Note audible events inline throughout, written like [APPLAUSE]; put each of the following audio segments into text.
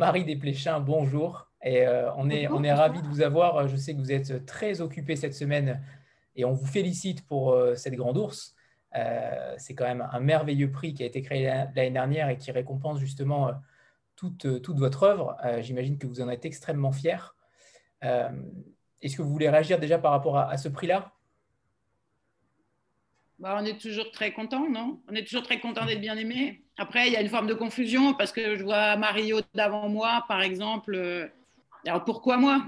Marie Desplechin, bonjour. Et euh, on est, on est ravis de vous avoir. Je sais que vous êtes très occupée cette semaine et on vous félicite pour euh, cette grande ours. Euh, c'est quand même un merveilleux prix qui a été créé l'année dernière et qui récompense justement toute, toute votre œuvre. J'imagine que vous en êtes extrêmement fiers. Est-ce que vous voulez réagir déjà par rapport à, ce prix-là? Bah, on est toujours très content, non? On est toujours très content d'être bien aimé. Après, il y a une forme de confusion parce que je vois Mario d'avant moi, par exemple. Alors pourquoi moi?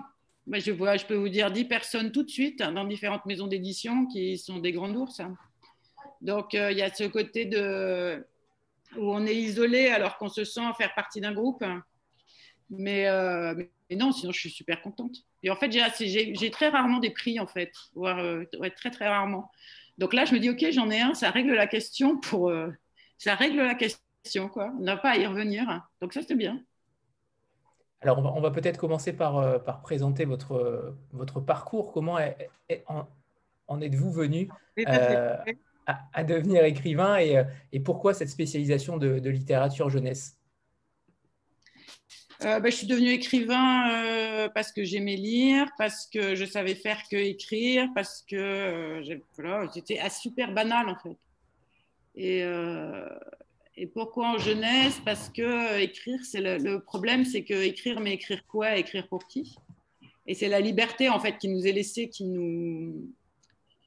Je, vois, je peux vous dire 10 personnes tout de suite dans différentes maisons d'édition qui sont des grands ours. Donc euh, il y a ce côté de, où on est isolé alors qu'on se sent faire partie d'un groupe. Mais, euh, mais, non, sinon je suis super contente. Et en fait, j'ai très rarement des prix, en fait, voire euh, très très rarement. Donc là, je me dis, ok, j'en ai un, ça règle la question pour, ça règle la question, quoi. On n'a pas à y revenir. Donc ça, c'est bien. Alors, on va, peut-être commencer par, euh, par, présenter votre, votre parcours. Comment en, êtes-vous venu euh, à, devenir écrivain et, euh, et, pourquoi cette spécialisation de, littérature jeunesse? Bah, je suis devenue écrivain parce que j'aimais lire, parce que je savais faire que écrire, parce que voilà, c'était super banal en fait. Et, et pourquoi en jeunesse? Parce que euh, écrire, c'est le, problème, c'est que écrire, mais écrire quoi? Écrire pour qui? Et c'est la liberté en fait qui nous est laissée, qui nous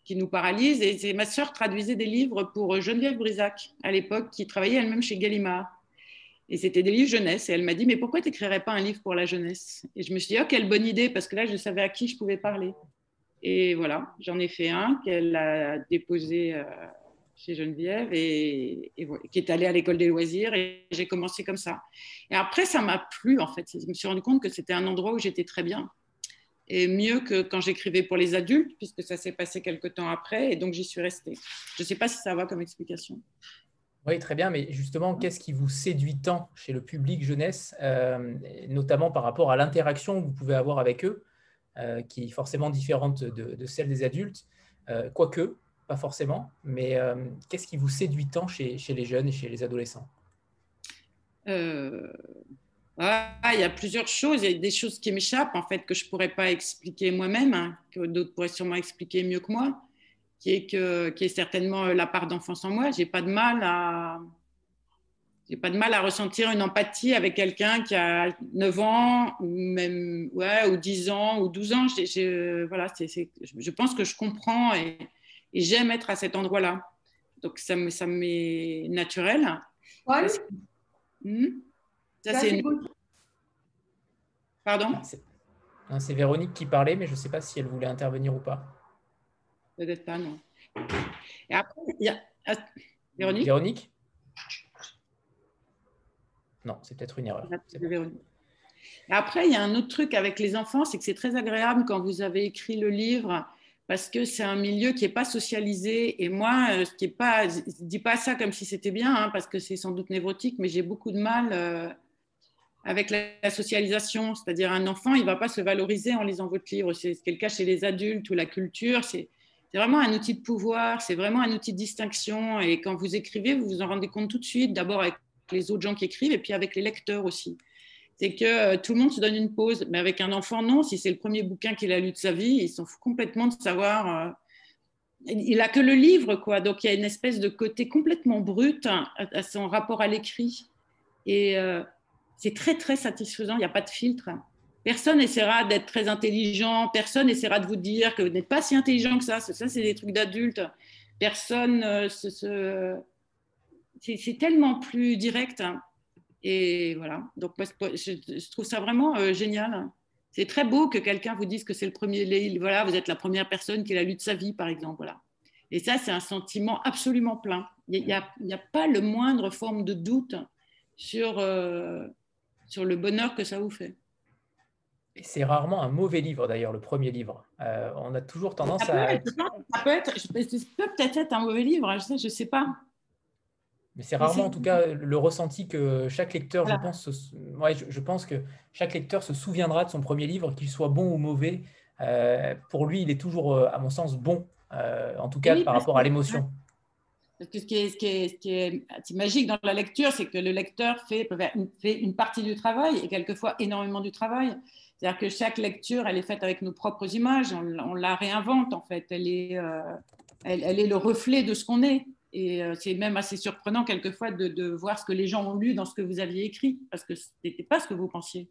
qui nous paralyse. Et ma sœur traduisait des livres pour Geneviève Brisac à l'époque, qui travaillait elle-même chez Gallimard. Et c'était des livres jeunesse. Et elle m'a dit, mais pourquoi tu n'écrirais pas un livre pour la jeunesse? Et je me suis dit, oh, quelle bonne idée, parce que là, je savais à qui je pouvais parler. Et voilà, j'en ai fait un qu'elle a déposé euh, chez Geneviève et, qui est allée à l'école des loisirs et j'ai commencé comme ça. Et après, ça m'a plu en fait. Je me suis rendu compte que c'était un endroit où j'étais très bien et mieux que quand j'écrivais pour les adultes puisque ça s'est passé quelques temps après et donc j'y suis restée. Je ne sais pas si ça va comme explication. Oui, très bien, mais justement, qu'est-ce qui vous séduit tant chez le public jeunesse, euh, notamment par rapport à l'interaction que vous pouvez avoir avec eux, euh, qui est forcément différente de, celle des adultes, euh, quoique pas forcément, mais qu'est-ce qui vous séduit tant chez, chez, les jeunes et chez les adolescents? Ah, Il y a plusieurs choses. Il y a des choses qui m'échappent, en fait, que je ne pourrais pas expliquer moi-même, hein, que d'autres pourraient sûrement expliquer mieux que moi, qui est, que, qui est certainement la part d'enfance en moi. Je n'ai pas de mal à... J'ai pas de mal à ressentir une empathie avec quelqu'un qui a 9 ans, ou même ouais, ou 10 ans, ou 12 ans. voilà, je pense que je comprends et, et j'aime être à cet endroit-là. Donc ça me ça m'est naturel. Ouais. Hmm? ça, c'est Pardon? C'est Véronique qui parlait, mais je ne sais pas si elle voulait intervenir ou pas. Peut-être pas, non. Et après, il y a... Ah, Véronique? Véronique? Non, c'est peut-être une erreur. Après, il y a un autre truc avec les enfants, c'est que c'est très agréable quand vous avez écrit le livre parce que c'est un milieu qui n'est pas socialisé. Et moi, euh, ce qui est pas, je ne dis pas ça comme si c'était bien, hein, parce que c'est sans doute névrotique, mais j'ai beaucoup de mal euh, avec la, socialisation. C'est-à-dire, un enfant, il ne va pas se valoriser en lisant votre livre. C'est ce qui est le cas chez les adultes ou la culture. C'est vraiment un outil de pouvoir, c'est vraiment un outil de distinction. Et quand vous écrivez, vous vous en rendez compte tout de suite, d'abord avec les autres gens qui écrivent et puis avec les lecteurs aussi c'est que euh, tout le monde se donne une pause. Mais avec un enfant, non. Si c'est le premier bouquin qu'il a lu de sa vie, il s'en fout complètement de savoir. Euh, il a que le livre, quoi. Donc il y a une espèce de côté complètement brut à, son rapport à l'écrit. Et euh, c'est très, très satisfaisant. Il n'y a pas de filtre. Personne essaiera d'être très intelligent. Personne essaiera de vous dire que vous n'êtes pas si intelligent que ça. Ça, c'est des trucs d'adultes. Personne se... C'est tellement plus direct. Hein. Et voilà, donc je, trouve ça vraiment euh, génial. C'est très beau que quelqu'un vous dise que c'est le premier, voilà, vous êtes la première personne qui a lu de sa vie, par exemple. Voilà. Et ça, c'est un sentiment absolument plein. Il n'y a, a, pas le moindre forme de doute sur, euh, sur le bonheur que ça vous fait. C'est rarement un mauvais livre, d'ailleurs, le premier livre. Euh, on a toujours tendance à. ça peut être, peut-être être un mauvais livre, je ne sais, sais pas. Mais c'est rarement, en tout cas, le ressenti que chaque lecteur, je, pense, je, pense que chaque lecteur se souviendra de son premier livre, qu'il soit bon ou mauvais. Euh, pour lui, il est toujours, euh, à mon sens, bon, euh, en tout cas par rapport à l'émotion. Parce que ce qui est, ce magique dans la lecture, c'est que le lecteur fait, une partie du travail et quelquefois énormément du travail. C'est-à-dire que chaque lecture, elle est faite avec nos propres images, on, la réinvente en fait, elle est, euh, elle, est le reflet de ce qu'on est. Et euh, c'est même assez surprenant quelquefois de, voir ce que les gens ont lu dans ce que vous aviez écrit, parce que ce n'était pas ce que vous pensiez.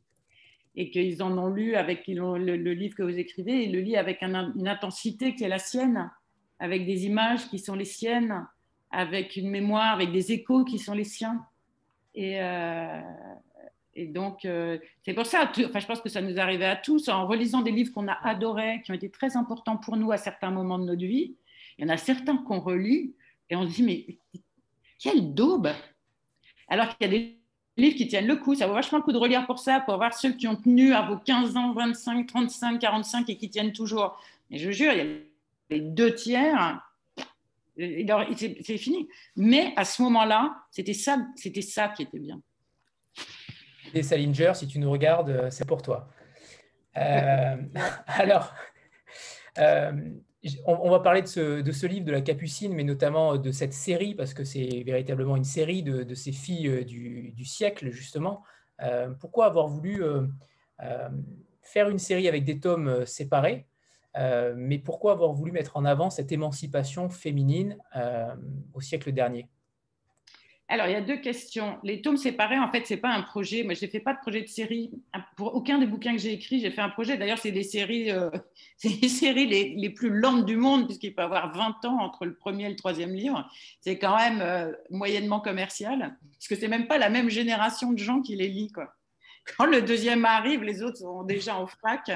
Et qu'ils en ont lu avec le, livre que vous écrivez, et le lit avec un, une intensité qui est la sienne, avec des images qui sont les siennes, avec une mémoire, avec des échos qui sont les siens. Et, euh, donc, euh, c'est pour ça, enfin, je pense que ça nous arrivait à tous, en relisant des livres qu'on a adorés, qui ont été très importants pour nous à certains moments de notre vie. Il y en a certains qu'on relit et on se dit, mais quelle daube Alors qu'il y a des livres qui tiennent le coup, ça vaut vachement le coup de relire pour ça, pour voir ceux qui ont tenu à vos 15 ans, 25, 35, 45 et qui tiennent toujours. Et je jure, il y a les deux tiers, c'est fini. Mais à ce moment-là, c'était ça, c'était ça qui était bien. Et Salinger, si tu nous regardes, euh, c'est pour toi. Euh, [LAUGHS] alors, euh, on, va parler de ce, livre de la Capucine, mais notamment de cette série, parce que c'est véritablement une série de, ces filles du, siècle, justement. pourquoi avoir voulu faire une série avec des tomes séparés? Mais pourquoi avoir voulu mettre en avant cette émancipation féminine au siècle dernier? Alors, il y a deux questions. Les tomes séparés, en fait, ce n'est pas un projet. Moi, je n'ai fait pas de projet de série. Pour aucun des bouquins que j'ai écrits, j'ai fait un projet. D'ailleurs, c'est des séries, euh, [LAUGHS] les séries les, plus lentes du monde, puisqu'il peut y avoir 20 ans entre le premier et le troisième livre. C'est quand même euh, moyennement commercial, parce que ce n'est même pas la même génération de gens qui les lit. Quoi. Quand le deuxième arrive, les autres sont déjà en frac.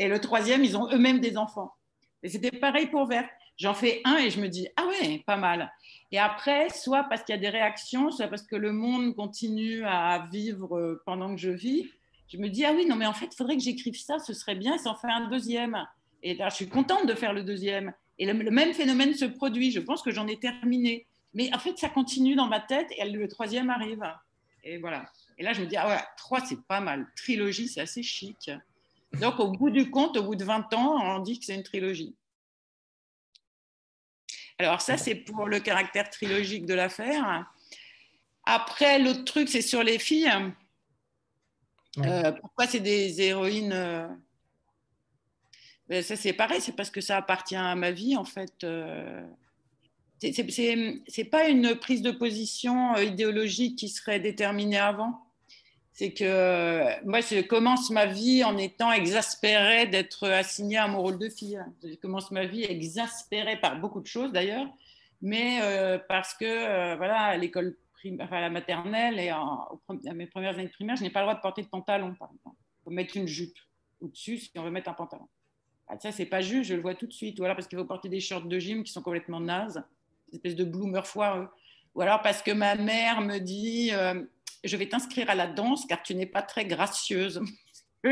Et le troisième, ils ont eux-mêmes des enfants. Et c'était pareil pour Vert. J'en fais un et je me dis, ah ouais, pas mal. Et après, soit parce qu'il y a des réactions, soit parce que le monde continue à vivre euh, pendant que je vis, je me dis, ah oui, non, mais en fait, il faudrait que j'écrive ça, ce serait bien, et ça en fait un deuxième. Et là, je suis contente de faire le deuxième. Et le, même phénomène se produit. Je pense que j'en ai terminé. Mais en fait, ça continue dans ma tête et le troisième arrive. Et voilà. Et là, je me dis, ah ouais, trois, c'est pas mal. Trilogie, c'est assez chic. Donc, au bout du compte, au bout de 20 ans, on dit que c'est une trilogie. Alors ça, c'est pour le caractère trilogique de l'affaire. Après, l'autre truc, c'est sur les filles. Euh, pourquoi c'est des héroïnes euh, ben, Ça, c'est pareil, c'est parce que ça appartient à ma vie, en fait. Euh, c'est pas une prise de position idéologique qui serait déterminée avant c'est que moi, je commence ma vie en étant exaspérée d'être assignée à mon rôle de fille. Je commence ma vie exaspérée par beaucoup de choses d'ailleurs, mais euh, parce que euh, voilà, à l'école enfin, à la maternelle et à mes premières années de primaire, je n'ai pas le droit de porter de pantalon, par exemple. Il faut mettre une jupe au-dessus si on veut mettre un pantalon. Ah, ça, c'est pas juste, je le vois tout de suite. Ou alors parce qu'il faut porter des shorts de gym qui sont complètement nazes, des espèces de bloomer foireux. Ou alors parce que ma mère me dit. Euh, je vais t'inscrire à la danse car tu n'es pas très gracieuse. [LAUGHS]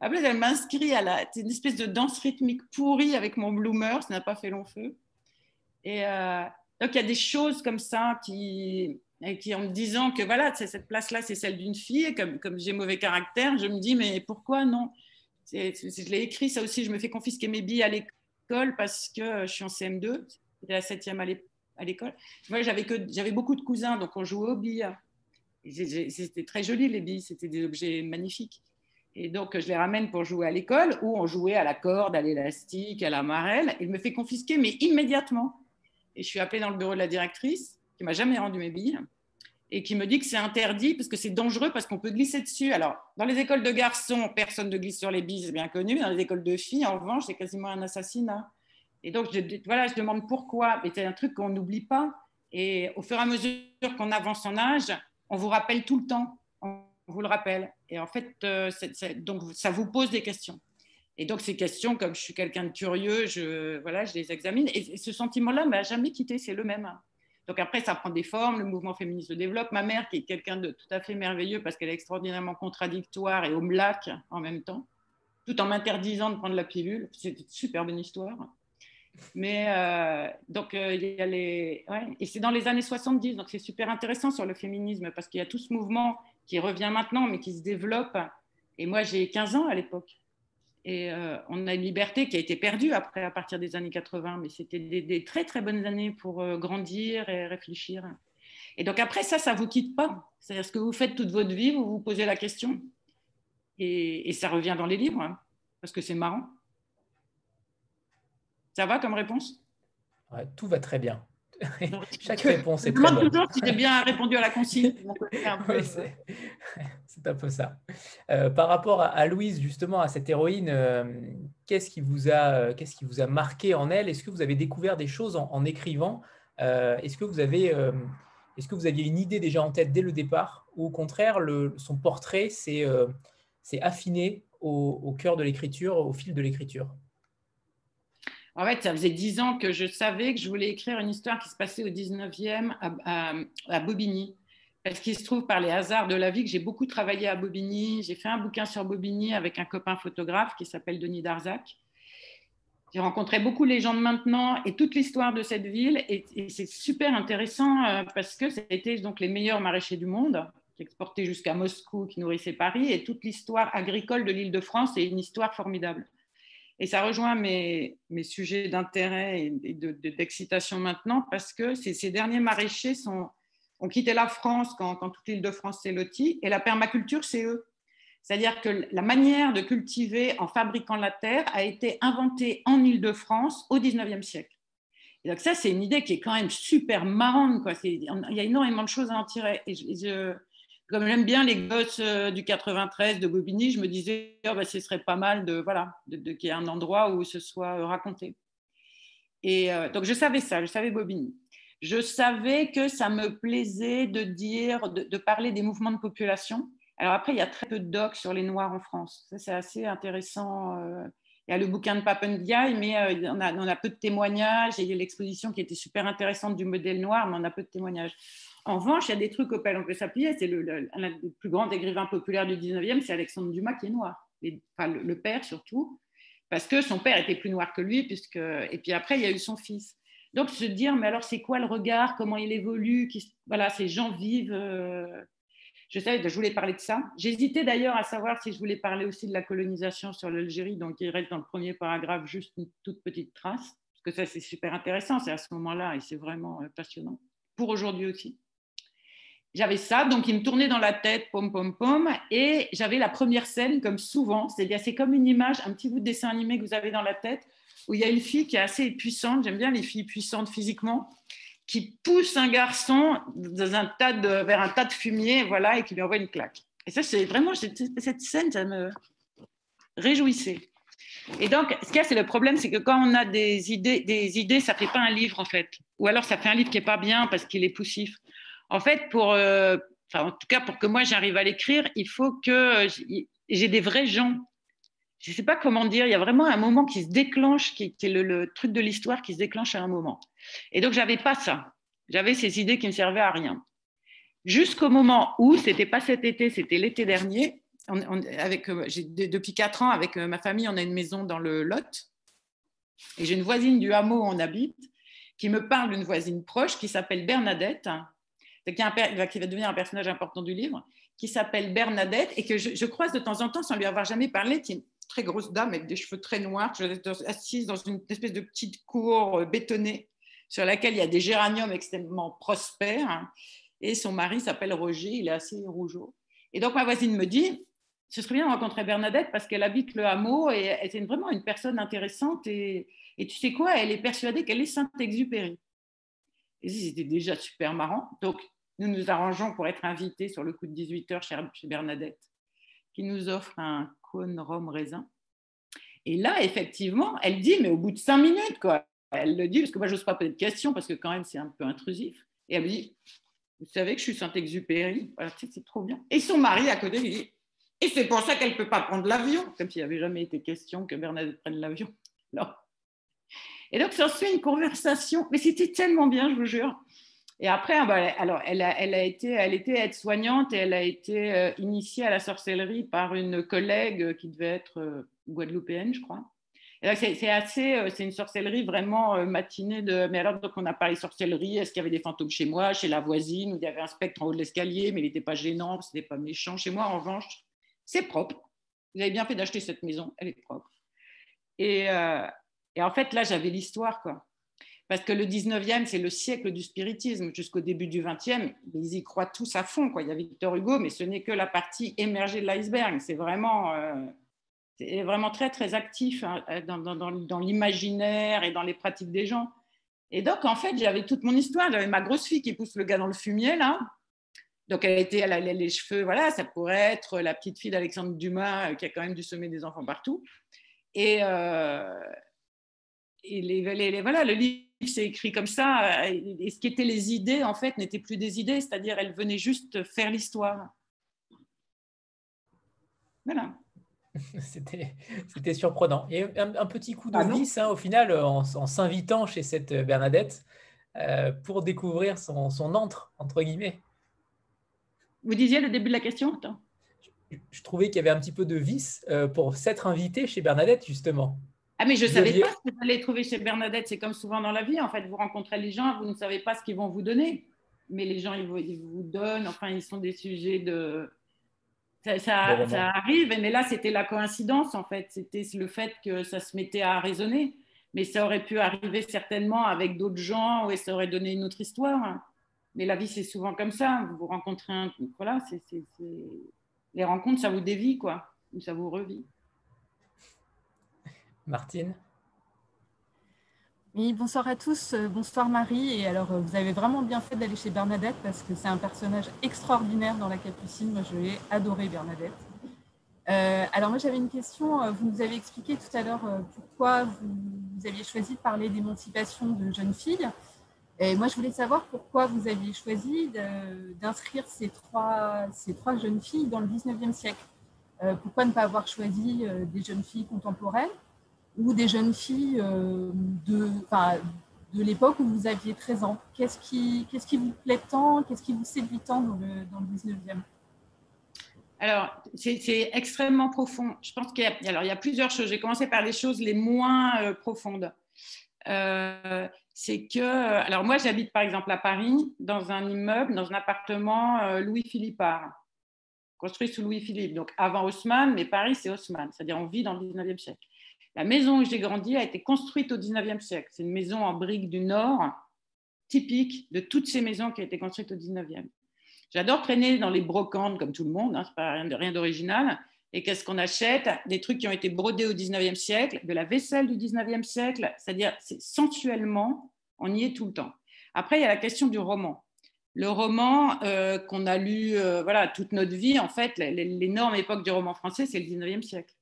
Après, elle m'inscrit à la, une espèce de danse rythmique pourrie avec mon bloomer, ça n'a pas fait long feu. Et euh, donc, il y a des choses comme ça qui, qui en me disant que voilà, cette place-là, c'est celle d'une fille, et comme, comme j'ai mauvais caractère, je me dis, mais pourquoi non? Je l'ai écrit, ça aussi, je me fais confisquer mes billes à l'école parce que je suis en CM2, c'était la septième à l'école. Moi, j'avais beaucoup de cousins, donc on jouait aux billes. C'était très joli, les billes, c'était des objets magnifiques. Et donc, je les ramène pour jouer à l'école, où on jouait à la corde, à l'élastique, à la marelle. Il me fait confisquer, mais immédiatement. Et je suis appelée dans le bureau de la directrice, qui m'a jamais rendu mes billes, et qui me dit que c'est interdit parce que c'est dangereux, parce qu'on peut glisser dessus. Alors, dans les écoles de garçons, personne ne glisse sur les billes, c'est bien connu. Dans les écoles de filles, en revanche, c'est quasiment un assassinat. Et donc, voilà, je demande pourquoi. Mais c'est un truc qu'on n'oublie pas. Et au fur et à mesure qu'on avance en âge, on vous rappelle tout le temps, on vous le rappelle. Et en fait, euh, donc ça vous pose des questions. Et donc ces questions, comme je suis quelqu'un de curieux, je, voilà, je les examine. Et, ce sentiment-là m'a jamais quitté, c'est le même. Donc après, ça prend des formes, le mouvement féministe se développe. Ma mère, qui est quelqu'un de tout à fait merveilleux parce qu'elle est extraordinairement contradictoire et au en même temps, tout en m'interdisant de prendre la pilule. C'est une super bonne histoire. Mais euh, donc, euh, il y a les. Et c'est dans les années 70, donc c'est super intéressant sur le féminisme parce qu'il y a tout ce mouvement qui revient maintenant, mais qui se développe. Et moi, j'ai 15 ans à l'époque. Et on a une liberté qui a été perdue après, à partir des années 80, mais c'était des, très très bonnes années pour grandir et réfléchir. Et donc après ça, ça ne vous quitte pas. C'est-à-dire ce que vous faites toute votre vie, vous vous posez la question. Et, ça revient dans les livres, hein, parce que c'est marrant. Ça va comme réponse? Tout va très bien. [LAUGHS] Chaque réponse est très bonne. toujours si j'ai bien répondu à la consigne. [LAUGHS] [LAUGHS] c'est un peu ça. Euh, par rapport à, Louise, justement, à cette héroïne, euh, qu'est-ce qui, vous a, qu'est-ce qui vous a marqué en elle? Est-ce que vous avez découvert des choses en, écrivant? Euh, Est-ce que vous avez... est-ce que vous aviez une idée déjà en tête dès le départ? Ou au contraire, le, son portrait s'est affiné au, au cœur de l'écriture, au fil de l'écriture? En fait, ça faisait dix ans que je savais que je voulais écrire une histoire qui se passait au 19e à, Bobigny. Parce qu'il se trouve par les hasards de la vie que j'ai beaucoup travaillé à Bobigny. J'ai fait un bouquin sur Bobigny avec un copain photographe qui s'appelle Denis Darzac. J'ai rencontré beaucoup les gens de maintenant et toute l'histoire de cette ville. Et, c'est super intéressant euh, parce que c'était donc les meilleurs maraîchers du monde qui exportaient jusqu'à Moscou, qui nourrissaient Paris. Et toute l'histoire agricole de l'île de France est une histoire formidable. Et ça rejoint mes, mes sujets d'intérêt et d'excitation maintenant parce que ces, derniers maraîchers sont, ont quitté la France quand, toute l'île de France s'est lotie et la permaculture, c'est eux. C'est-à-dire que la manière de cultiver en fabriquant la terre a été inventée en île de France au 19e siècle. Et donc ça, c'est une idée qui est quand même super marrante. Quoi. Il y a énormément de choses à en tirer. Comme j'aime bien les gosses euh, du 93 de Bobigny, je me disais, oh, bah, ce serait pas mal de, voilà, de, qu'il y ait un endroit où ce soit euh, raconté. Et euh, donc, je savais ça, je savais Bobigny. Je savais que ça me plaisait de dire, de, parler des mouvements de population. Alors après, il y a très peu de docs sur les Noirs en France. Ça, c'est assez intéressant. Il y a le bouquin de Papendiaï, mais on a peu de témoignages. il y a l'exposition qui était super intéressante du modèle noir, mais on a peu de témoignages. En revanche, il y a des trucs auxquels on peut s'appuyer. C'est le, un des plus grands écrivains populaires du 19e, c'est Alexandre Dumas qui est noir. enfin, le, père surtout, parce que son père était plus noir que lui, puisque, et puis après, il y a eu son fils. Donc, se dire, mais alors, c'est quoi le regard Comment il évolue qui, Voilà, ces gens vivent. Euh, je savais, je voulais parler de ça. J'hésitais d'ailleurs à savoir si je voulais parler aussi de la colonisation sur l'Algérie, donc il reste dans le premier paragraphe juste une toute petite trace, parce que ça, c'est super intéressant, c'est à ce moment-là, et c'est vraiment euh, passionnant, pour aujourd'hui aussi j'avais ça, donc il me tournait dans la tête, pom pom pom, et j'avais la première scène comme souvent, c'est-à-dire c'est comme une image, un petit bout de dessin animé que vous avez dans la tête, où il y a une fille qui est assez puissante, j'aime bien les filles puissantes physiquement, qui pousse un garçon vers un tas de fumier, voilà, et qui lui envoie une claque. Et ça, c'est vraiment cette scène, ça me réjouissait. Et donc, ce qu'il y a, c'est le problème, c'est que quand on a des idées, des idées, ça fait pas un livre en fait, ou alors ça fait un livre qui est pas bien parce qu'il est poussif. En fait, pour, euh, en tout cas pour que moi j'arrive à l'écrire, il faut que j'ai des vrais gens. Je ne sais pas comment dire, il y a vraiment un moment qui se déclenche, qui, est le, truc de l'histoire qui se déclenche à un moment. Et donc, j'avais pas ça. J'avais ces idées qui ne servaient à rien. Jusqu'au moment où, c'était pas cet été, c'était l'été dernier, euh, depuis quatre ans, avec euh, ma famille, on a une maison dans le Lot. Et j'ai une voisine du hameau où on habite qui me parle d'une voisine proche qui s'appelle Bernadette, qui, va devenir un personnage important du livre, qui s'appelle Bernadette et que je, croise de temps en temps sans lui avoir jamais parlé, qui est une très grosse dame avec des cheveux très noirs, assise dans une espèce de petite cour euh, bétonnée sur laquelle il y a des géraniums extrêmement prospères. Et son mari s'appelle Roger, il est assez rougeau. Et donc ma voisine me dit, ce serait bien de rencontrer Bernadette parce qu'elle habite le hameau et elle est vraiment une personne intéressante. Et, et tu sais quoi, elle est persuadée qu'elle est Saint-Exupéry. Et c'était déjà super marrant. Donc, nous nous arrangeons pour être invités sur le coup de 18h chez Bernadette, qui nous offre un cône rhum raisin. Et là, effectivement, elle dit, mais au bout de cinq minutes, quoi. Elle le dit, parce que moi, je n'ose pas poser de questions, parce que quand même, c'est un peu intrusif. Et elle me dit, vous savez que je suis Saint-Exupéry C'est trop bien. Et son mari à côté lui dit, et c'est pour ça qu'elle ne peut pas prendre l'avion, comme s'il n'y avait jamais été question que Bernadette prenne l'avion. Et donc, ça suit une conversation, mais c'était tellement bien, je vous jure. Et après, ah bah, alors, elle, a, été, elle était aide-soignante et elle a été euh, initiée à la sorcellerie par une collègue qui devait être euh, guadeloupéenne, je crois. C'est assez, euh, c'est une sorcellerie vraiment matinée de. Mais alors, donc, on a parlé sorcellerie. Est-ce qu'il y avait des fantômes chez moi, chez la voisine, où il y avait un spectre en haut de l'escalier, mais il n'était pas gênant, ce n'était pas méchant. Chez moi, en revanche, c'est propre. Vous avez bien fait d'acheter cette maison, elle est propre. Et, et en fait, là, j'avais l'histoire, quoi. Parce que le 19e, c'est le siècle du spiritisme. Jusqu'au début du 20e, ils y croient tous à fond. Quoi. Il y a Victor Hugo, mais ce n'est que la partie émergée de l'iceberg. C'est vraiment, euh, vraiment très, très actif hein, dans, dans, l'imaginaire et dans les pratiques des gens. Et donc, en fait, j'avais toute mon histoire. J'avais ma grosse fille qui pousse le gars dans le fumier, là. Donc, elle, était, elle a les cheveux, voilà, ça pourrait être la petite fille d'Alexandre Dumas, euh, qui a quand même dû semer des enfants partout. Et, euh, et les, voilà, le livre s'est écrit comme ça. Et ce qui étaient les idées, en fait, n'étaient plus des idées, c'est-à-dire elles venaient juste faire l'histoire. Voilà. [LAUGHS] C'était surprenant. Et un, un, petit coup de ah vis, hein, au final, en, s'invitant chez cette Bernadette euh, pour découvrir son, son antre, entre guillemets. Vous disiez le début de la question je, trouvais qu'il y avait un petit peu de vice euh, pour s'être invité chez Bernadette, justement. Ah, mais je ne savais pas ce que vous allez trouver chez Bernadette. C'est comme souvent dans la vie, en fait. Vous rencontrez les gens, vous ne savez pas ce qu'ils vont vous donner. Mais les gens, ils vous, ils vous donnent, enfin, ils sont des sujets de, ça, ça, arrive, mais là, c'était la coïncidence, en fait. C'était le fait que ça se mettait à raisonner. Mais ça aurait pu arriver certainement avec d'autres gens et ça aurait donné une autre histoire. Mais la vie, c'est souvent comme ça. Vous rencontrez un. Voilà, c'est, les rencontres, ça vous dévie, quoi. Ou ça vous revit. Martine oui, bonsoir à tous, euh, bonsoir Marie. Et alors, euh, vous avez vraiment bien fait d'aller chez Bernadette parce que c'est un personnage extraordinaire dans la Capucine. Moi, je l'ai adoré, Bernadette. Euh, alors, moi, j'avais une question. Vous nous avez expliqué tout à l'heure pourquoi vous, aviez choisi de parler d'émancipation de jeunes filles. Et moi, je voulais savoir pourquoi vous aviez choisi d'inscrire ces trois, ces trois jeunes filles dans le 19e siècle. pourquoi ne pas avoir choisi des jeunes filles contemporaines? Ou des jeunes filles euh, de, de l'époque où vous aviez 13 ans Qu'est-ce qui, qu'est-ce qui vous plaît tant? Qu'est-ce qui vous séduit tant dans le, dans le 19e alors, c'est, extrêmement profond. Je pense qu'il y a, alors, il y a plusieurs choses. J'ai commencé par les choses les moins euh, profondes. Euh, c'est que, alors moi, j'habite par exemple à Paris, dans un immeuble, dans un appartement Louis-Philippard, construit sous Louis-Philippe, donc avant Haussmann, mais Paris, c'est Haussmann, c'est-à-dire on vit dans le 19e siècle. La maison où j'ai grandi a été construite au 19e siècle. C'est une maison en briques du Nord, typique de toutes ces maisons qui ont été construites au 19e. J'adore traîner dans les brocantes comme tout le monde, hein, ce n'est pas rien d'original. Et qu'est-ce qu'on achète? Des trucs qui ont été brodés au 19e siècle, de la vaisselle du 19e siècle, c'est-à-dire sensuellement, on y est tout le temps. Après, il y a la question du roman. Le roman euh, qu'on a lu euh, voilà, toute notre vie, en fait, l'énorme époque du roman français, c'est le 19e siècle.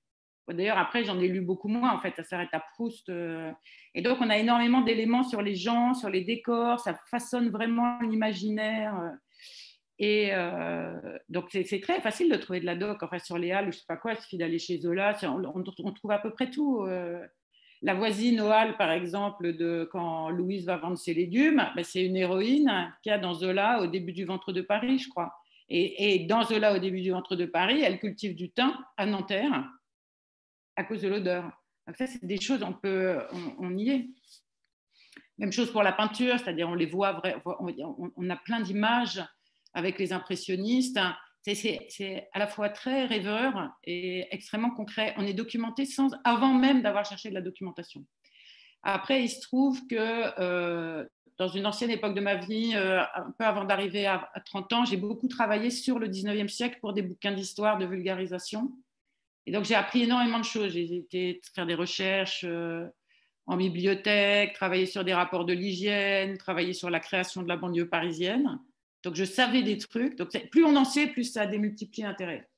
D'ailleurs, après, j'en ai lu beaucoup moins, en fait, ça s'arrête à Proust. Euh. Et donc, on a énormément d'éléments sur les gens, sur les décors, ça façonne vraiment l'imaginaire. Euh. Et euh, donc, c'est très facile de trouver de la doc, enfin, sur les halles, je sais pas quoi, il suffit d'aller chez Zola, on, trouve à peu près tout. La voisine aux halles, par exemple, de quand Louise va vendre ses légumes, ben, c'est une héroïne qu'il y a dans Zola au début du ventre de Paris, je crois. Et dans Zola, au début du ventre de Paris, elle cultive du thym à Nanterre à cause de l'odeur. Donc ça, c'est des choses, on, peut, on, y est. Même chose pour la peinture, c'est-à-dire on les voit, on, a plein d'images avec les impressionnistes. C'est à la fois très rêveur et extrêmement concret. On est documenté sans, avant même d'avoir cherché de la documentation. Après, il se trouve que euh, dans une ancienne époque de ma vie, euh, un peu avant d'arriver à, à 30 ans, j'ai beaucoup travaillé sur le 19e siècle pour des bouquins d'histoire, de vulgarisation. Et donc, j'ai appris énormément de choses. J'ai été faire des recherches euh, en bibliothèque, travailler sur des rapports de l'hygiène, travailler sur la création de la banlieue parisienne. Donc, je savais des trucs. Donc, plus on en sait, plus ça démultiplie l'intérêt.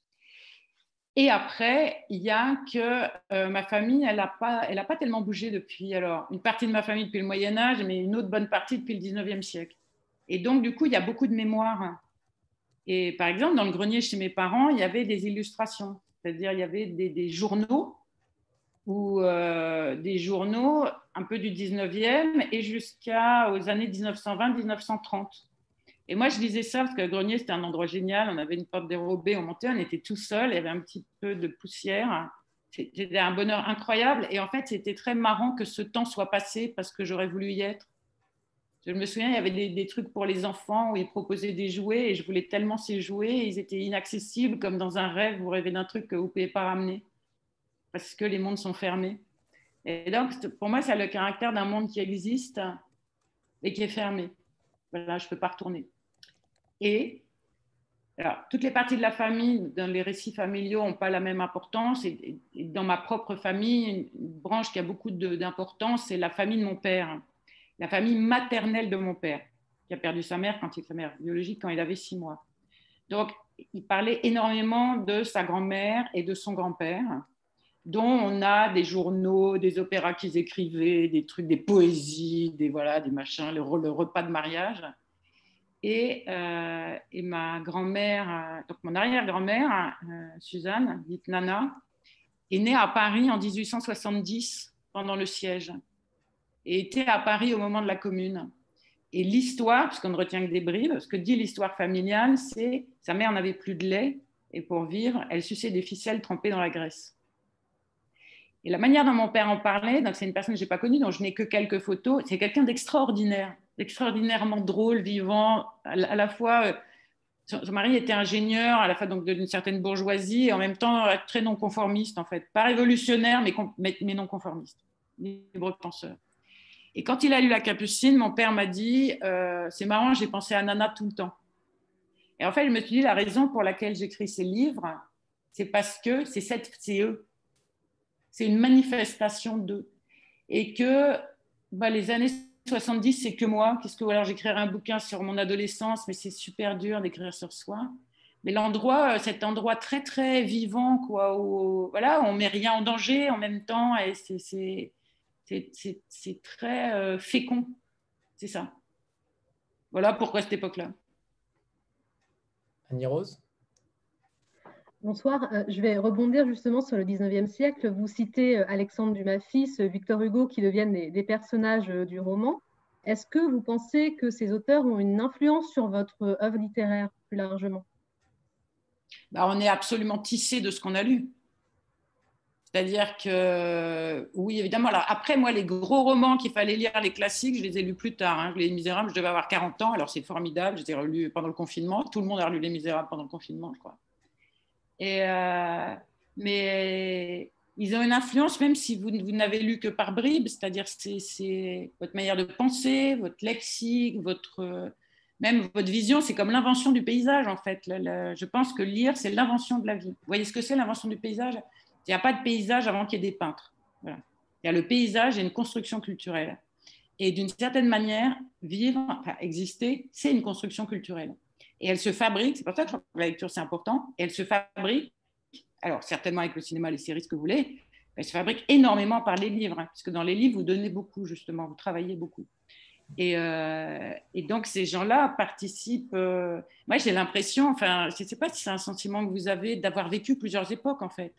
Et après, il y a que euh, ma famille, elle n'a pas, pas tellement bougé depuis. Alors, une partie de ma famille depuis le Moyen Âge, mais une autre bonne partie depuis le 19e siècle. Et donc, du coup, il y a beaucoup de mémoires. Et par exemple, dans le grenier chez mes parents, il y avait des illustrations. C'est-à-dire, il y avait des, journaux ou euh, des journaux un peu du 19e et jusqu'aux années 1920-1930. Et moi, je lisais ça parce que le grenier, c'était un endroit génial. On avait une porte dérobée, on montait, on était tout seul, il y avait un petit peu de poussière. C'était un bonheur incroyable. Et en fait, c'était très marrant que ce temps soit passé parce que j'aurais voulu y être. Je me souviens, il y avait des, trucs pour les enfants où ils proposaient des jouets et je voulais tellement ces jouets. Ils étaient inaccessibles comme dans un rêve. Vous rêvez d'un truc que vous ne pouvez pas ramener. parce que les mondes sont fermés. Et donc, pour moi, ça a le caractère d'un monde qui existe et qui est fermé. Voilà, je ne peux pas retourner. Et toutes les parties de la famille dans les récits familiaux n'ont pas la même importance. Et, dans ma propre famille, une branche qui a beaucoup d'importance, c'est la famille de mon père, la famille maternelle de mon père, qui a perdu sa mère quand il sa mère biologique quand il avait six mois. Donc, il parlait énormément de sa grand-mère et de son grand-père, dont on a des journaux, des opéras qu'ils écrivaient, des trucs, des poésies, des voilà, des machins, le repas de mariage. Euh, et, ma grand-mère, euh, donc mon arrière-grand-mère, euh, Suzanne, dite Nana, est née à Paris en 1870 pendant le siège et était à Paris au moment de la Commune. Et l'histoire, puisqu'on ne retient que des bribes, ce que dit l'histoire familiale, c'est sa mère n'avait plus de lait et pour vivre, elle suçait des ficelles trempées dans la graisse. Et la manière dont mon père en parlait, donc c'est une personne que je n'ai pas connue, dont je n'ai que quelques photos, c'est quelqu'un d'extraordinaire extraordinairement drôle, vivant, à la fois. Euh, son mari était ingénieur, à la fois d'une certaine bourgeoisie, et en même temps euh, très non conformiste, en fait. Pas révolutionnaire, mais, mais, non conformiste, libre penseur. Et quand il a lu La Capucine, mon père m'a dit euh, C'est marrant, j'ai pensé à Nana tout le temps. Et en fait, je me suis dit La raison pour laquelle j'écris ces livres, c'est parce que c'est eux. C'est une manifestation d'eux. Et que bah, les années 70, c'est que moi. Qu'est-ce que alors j'écrirai un bouquin sur mon adolescence, mais c'est super dur d'écrire sur soi. Mais l'endroit, euh, cet endroit très très vivant, quoi, où voilà, on met rien en danger en même temps, et c'est très euh, fécond. C'est ça. Voilà pourquoi cette époque-là. Annie Rose? Bonsoir, euh, je vais rebondir justement sur le 19e siècle. Vous citez euh, Alexandre Dumas fils, Victor Hugo qui deviennent des, personnages du roman. Est-ce que vous pensez que ces auteurs ont une influence sur votre œuvre littéraire plus largement? Bah, On est absolument tissé de ce qu'on a lu. C'est-à-dire que, oui, évidemment. Alors, après, moi, les gros romans qu'il fallait lire, les classiques, je les ai lus plus tard. Hein. Les Misérables, je devais avoir 40 ans, alors c'est formidable. Je les ai relus pendant le confinement. Tout le monde a relu Les Misérables pendant le confinement, je crois. Et, euh, mais ils ont une influence, même si vous, vous n'avez lu que par bribes, c'est-à-dire c'est votre manière de penser, votre lexique, votre, même votre vision, c'est comme l'invention du paysage en fait. je pense que lire, c'est l'invention de la vie. Vous voyez ce que c'est l'invention du paysage? Il n'y a pas de paysage avant qu'il y ait des peintres. Il y a le paysage et une construction culturelle. Et d'une certaine manière, vivre, enfin, exister, c'est une construction culturelle. Et elle se fabrique, c'est pour ça que la lecture c'est important, elle se fabrique, alors certainement avec le cinéma, les séries, ce que vous voulez, elle se fabrique énormément par les livres, hein, parce que dans les livres, vous donnez beaucoup, justement, vous travaillez beaucoup. Et, euh, donc, ces gens-là participent. Euh, moi, j'ai l'impression, enfin, je ne sais pas si c'est un sentiment que vous avez d'avoir vécu plusieurs époques, en fait.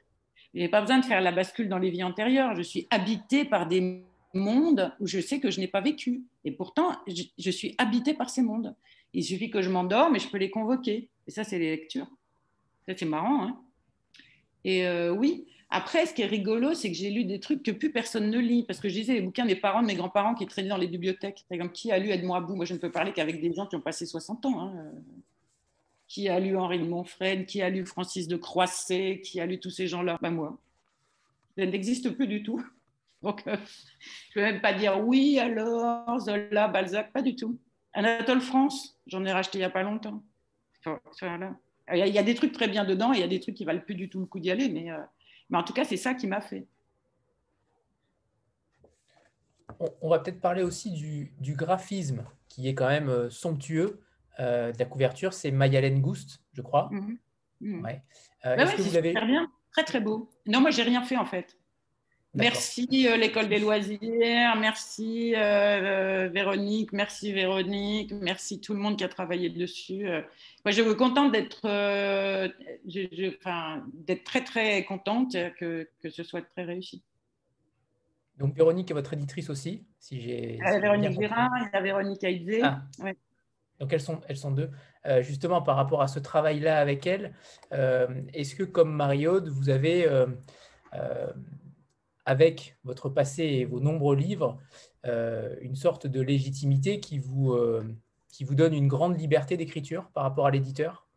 Je n'ai pas besoin de faire la bascule dans les vies antérieures. Je suis habitée par des mondes où je sais que je n'ai pas vécu. Et pourtant, je, suis habitée par ces mondes. Il suffit que je m'endorme et je peux les convoquer. Et ça, c'est les lectures. Ça, c'est marrant. Hein et euh, oui, après, ce qui est rigolo, c'est que j'ai lu des trucs que plus personne ne lit. Parce que je disais les bouquins des parents de mes grands-parents qui traînaient dans les bibliothèques. Par exemple, qui a lu Edmond Abou Moi, je ne peux parler qu'avec des gens qui ont passé 60 ans. Hein. Qui a lu Henri de Montfred Qui a lu Francis de Croisset Qui a lu tous ces gens-là ben, Moi. Ça n'existe plus du tout. [LAUGHS] Donc, euh, je ne peux même pas dire oui, alors, Zola, Balzac, pas du tout. Anatole France, j'en ai racheté il n'y a pas longtemps. Il y, a des trucs très bien dedans et il y a des trucs qui valent plus du tout le coup d'y aller, mais, euh, mais en tout cas, c'est ça qui m'a fait. On, va peut-être parler aussi du, graphisme qui est quand même euh, somptueux de la couverture. C'est Mayalen Goust, je crois. Ouais. Est-ce que vous avez... bien, très très beau. Non, moi j'ai rien fait en fait. Merci euh, l'école des loisirs, merci euh, euh, Véronique, merci Véronique, merci tout le monde qui a travaillé dessus. moi, je suis contente d'être, d'être très très contente que, que, ce soit très réussi. Donc Véronique est votre éditrice aussi, si j'ai. Véronique Vérin, il y a Véronique Aïdé. Ah. Donc elles sont, elles sont deux. justement, par rapport à ce travail-là avec elle, est-ce que comme Marie-Aude, vous avez avec votre passé et vos nombreux livres, euh, une sorte de légitimité qui vous, euh, donne une grande liberté d'écriture par rapport à l'éditeur?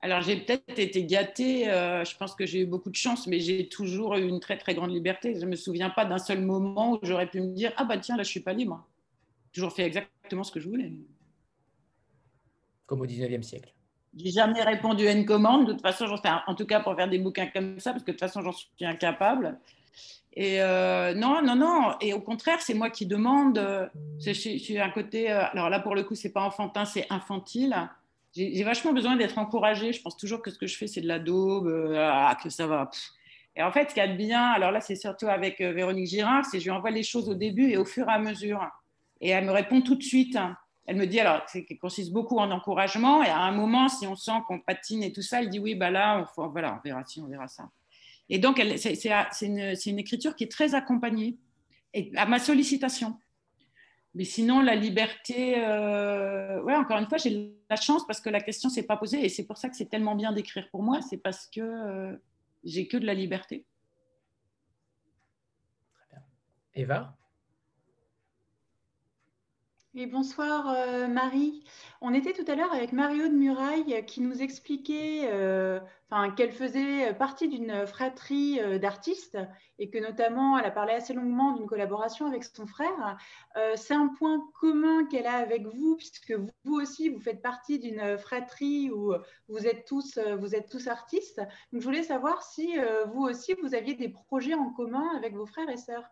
Alors, j'ai peut-être été gâtée. Euh, je pense que j'ai eu beaucoup de chance, mais j'ai toujours eu une très, très grande liberté. Je ne me souviens pas d'un seul moment où j'aurais pu me dire Ah, bah tiens, là, je ne suis pas libre. Toujours fait exactement ce que je voulais. Comme au 19e siècle. J'ai jamais répondu à une commande. De toute façon, j'en en tout cas pour faire des bouquins comme ça, parce que de toute façon, j'en suis incapable. Et euh, non, non, non. Et au contraire, c'est moi qui demande. Je suis un côté. Euh, alors là, pour le coup, c'est pas enfantin, c'est infantile j'ai vachement besoin d'être encouragée. Je pense toujours que ce que je fais, c'est de la daube, euh, ah, que ça va. Et en fait, ce qu'il y a de bien, alors là, c'est surtout avec euh, Véronique Girard, c'est que je lui envoie les choses au début et au fur et à mesure. Et elle me répond tout de suite. Elle me dit, alors, c'est consiste beaucoup en encouragement. Et à un moment, si on sent qu'on patine et tout ça, elle dit, oui, bah là, on, voilà, on verra si, on verra ça. Et donc, c'est une, écriture qui est très accompagnée à ma sollicitation. Mais sinon, la liberté, euh, ouais, encore une fois, j'ai la chance parce que la question s'est pas posée et c'est pour ça que c'est tellement bien d'écrire pour moi, c'est parce que euh, j'ai que de la liberté. Très bien. Eva? Bonsoir euh, Marie. On était tout à l'heure avec Mario de Muraille qui nous expliquait euh, qu'elle faisait partie d'une fratrie euh, d'artistes et que notamment elle a parlé assez longuement d'une collaboration avec son frère. C'est un point commun qu'elle a avec vous puisque vous aussi vous faites partie d'une fratrie où vous êtes tous, vous êtes tous artistes. Donc je voulais savoir si vous aussi vous aviez des projets en commun avec vos frères et sœurs.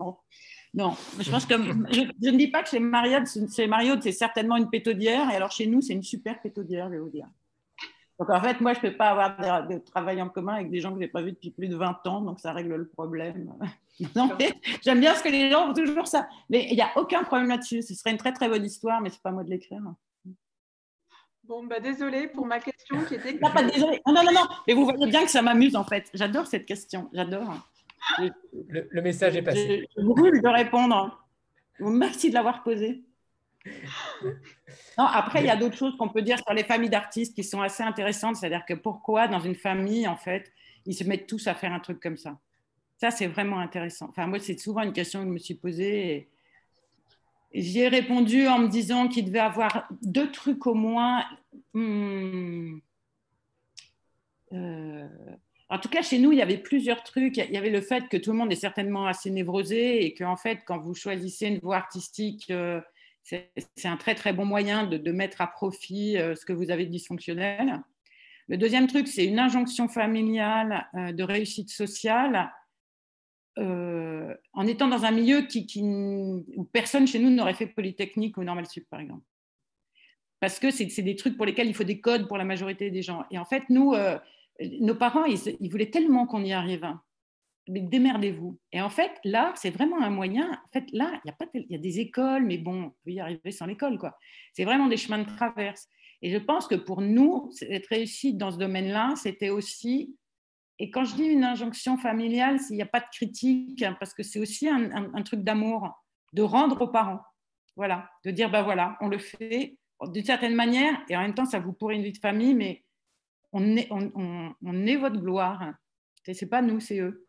Non. Non, je pense que je, ne dis pas que chez Mariode, c'est c'est certainement une pétodière, et alors chez nous, c'est une super pétodière, je vais vous dire. Donc en fait, moi, je ne peux pas avoir de, travail en commun avec des gens que je n'ai pas vus depuis plus de 20 ans, donc ça règle le problème. [LAUGHS] j'aime bien ce que les gens ont toujours ça. Mais il n'y a aucun problème là-dessus. Ce serait une très très bonne histoire, mais ce n'est pas moi de l'écrire. Bon, bah désolé pour ma question qui était. Non, pas désolé. Non, non, non, Mais vous voyez bien que ça m'amuse en fait. J'adore cette question. J'adore. Le, message est passé. Je, brûle de répondre. Merci de l'avoir posé. Non, après, il y a d'autres choses qu'on peut dire sur les familles d'artistes qui sont assez intéressantes. C'est-à-dire que pourquoi, dans une famille, en fait, ils se mettent tous à faire un truc comme ça? Ça, c'est vraiment intéressant. Enfin, moi, c'est souvent une question que je me suis posée. J'y ai répondu en me disant qu'il devait avoir deux trucs au moins. Euh, en tout cas, chez nous, il y avait plusieurs trucs. Il y avait le fait que tout le monde est certainement assez névrosé et qu'en fait, quand vous choisissez une voie artistique, euh, c'est un très très bon moyen de, mettre à profit euh, ce que vous avez de dysfonctionnel. Le deuxième truc, c'est une injonction familiale euh, de réussite sociale en étant dans un milieu qui, où personne chez nous n'aurait fait Polytechnique ou Normal Sup, par exemple. Parce que c'est des trucs pour lesquels il faut des codes pour la majorité des gens. Et en fait, nous, nos parents, ils, voulaient tellement qu'on y arrive. Mais démerdez-vous. Et en fait, là, c'est vraiment un moyen. En fait, là, il y a pas, il y a des écoles, mais bon, on peut y arriver sans l'école, quoi. C'est vraiment des chemins de traverse. Et je pense que pour nous, être réussi dans ce domaine-là, c'était aussi. Et quand je dis une injonction familiale, il n'y a pas de critique, hein, parce que c'est aussi un, truc d'amour, de rendre aux parents. Voilà, de dire, ben voilà, on le fait d'une certaine manière, et en même temps, ça vous pourrit une vie de famille, mais on est, votre gloire. Ce n'est pas nous, c'est eux.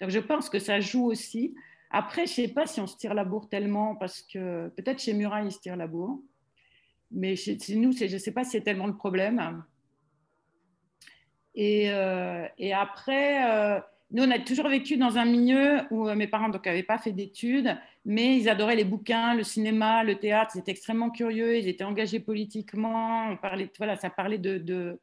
Donc je pense que ça joue aussi. Après, je ne sais pas si on se tire la bourre tellement, parce que peut-être chez Murat, ils se tirent la bourre. Mais chez, nous, je ne sais pas si c'est tellement le problème. Et, euh, après, euh, nous, on a toujours vécu dans un milieu où euh, mes parents n'avaient pas fait d'études, mais ils adoraient les bouquins, le cinéma, le théâtre. Ils étaient extrêmement curieux, ils étaient engagés politiquement. On parlait, voilà, ça parlait de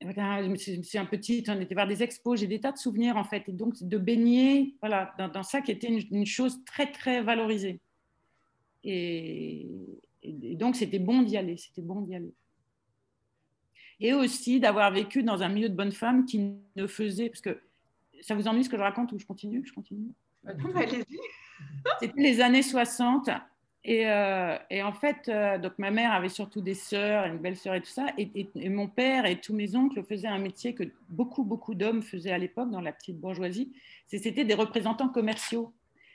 je me suis un petit, on était voir des expos, j'ai des tas de souvenirs en fait, et donc de baigner voilà, dans, ça qui était une, chose très très valorisée. Et, donc c'était bon d'y aller, c'était bon d'y aller. Et aussi d'avoir vécu dans un milieu de bonnes femmes qui ne faisait, parce que ça vous ennuie ce que je raconte ou je continue? Je continue. C'était les années 60 euh, et, en fait, euh, donc ma mère avait surtout des sœurs, une belle sœur et tout ça. Et, mon père et tous mes oncles faisaient un métier que beaucoup, beaucoup d'hommes faisaient à l'époque dans la petite bourgeoisie. C'était des représentants commerciaux.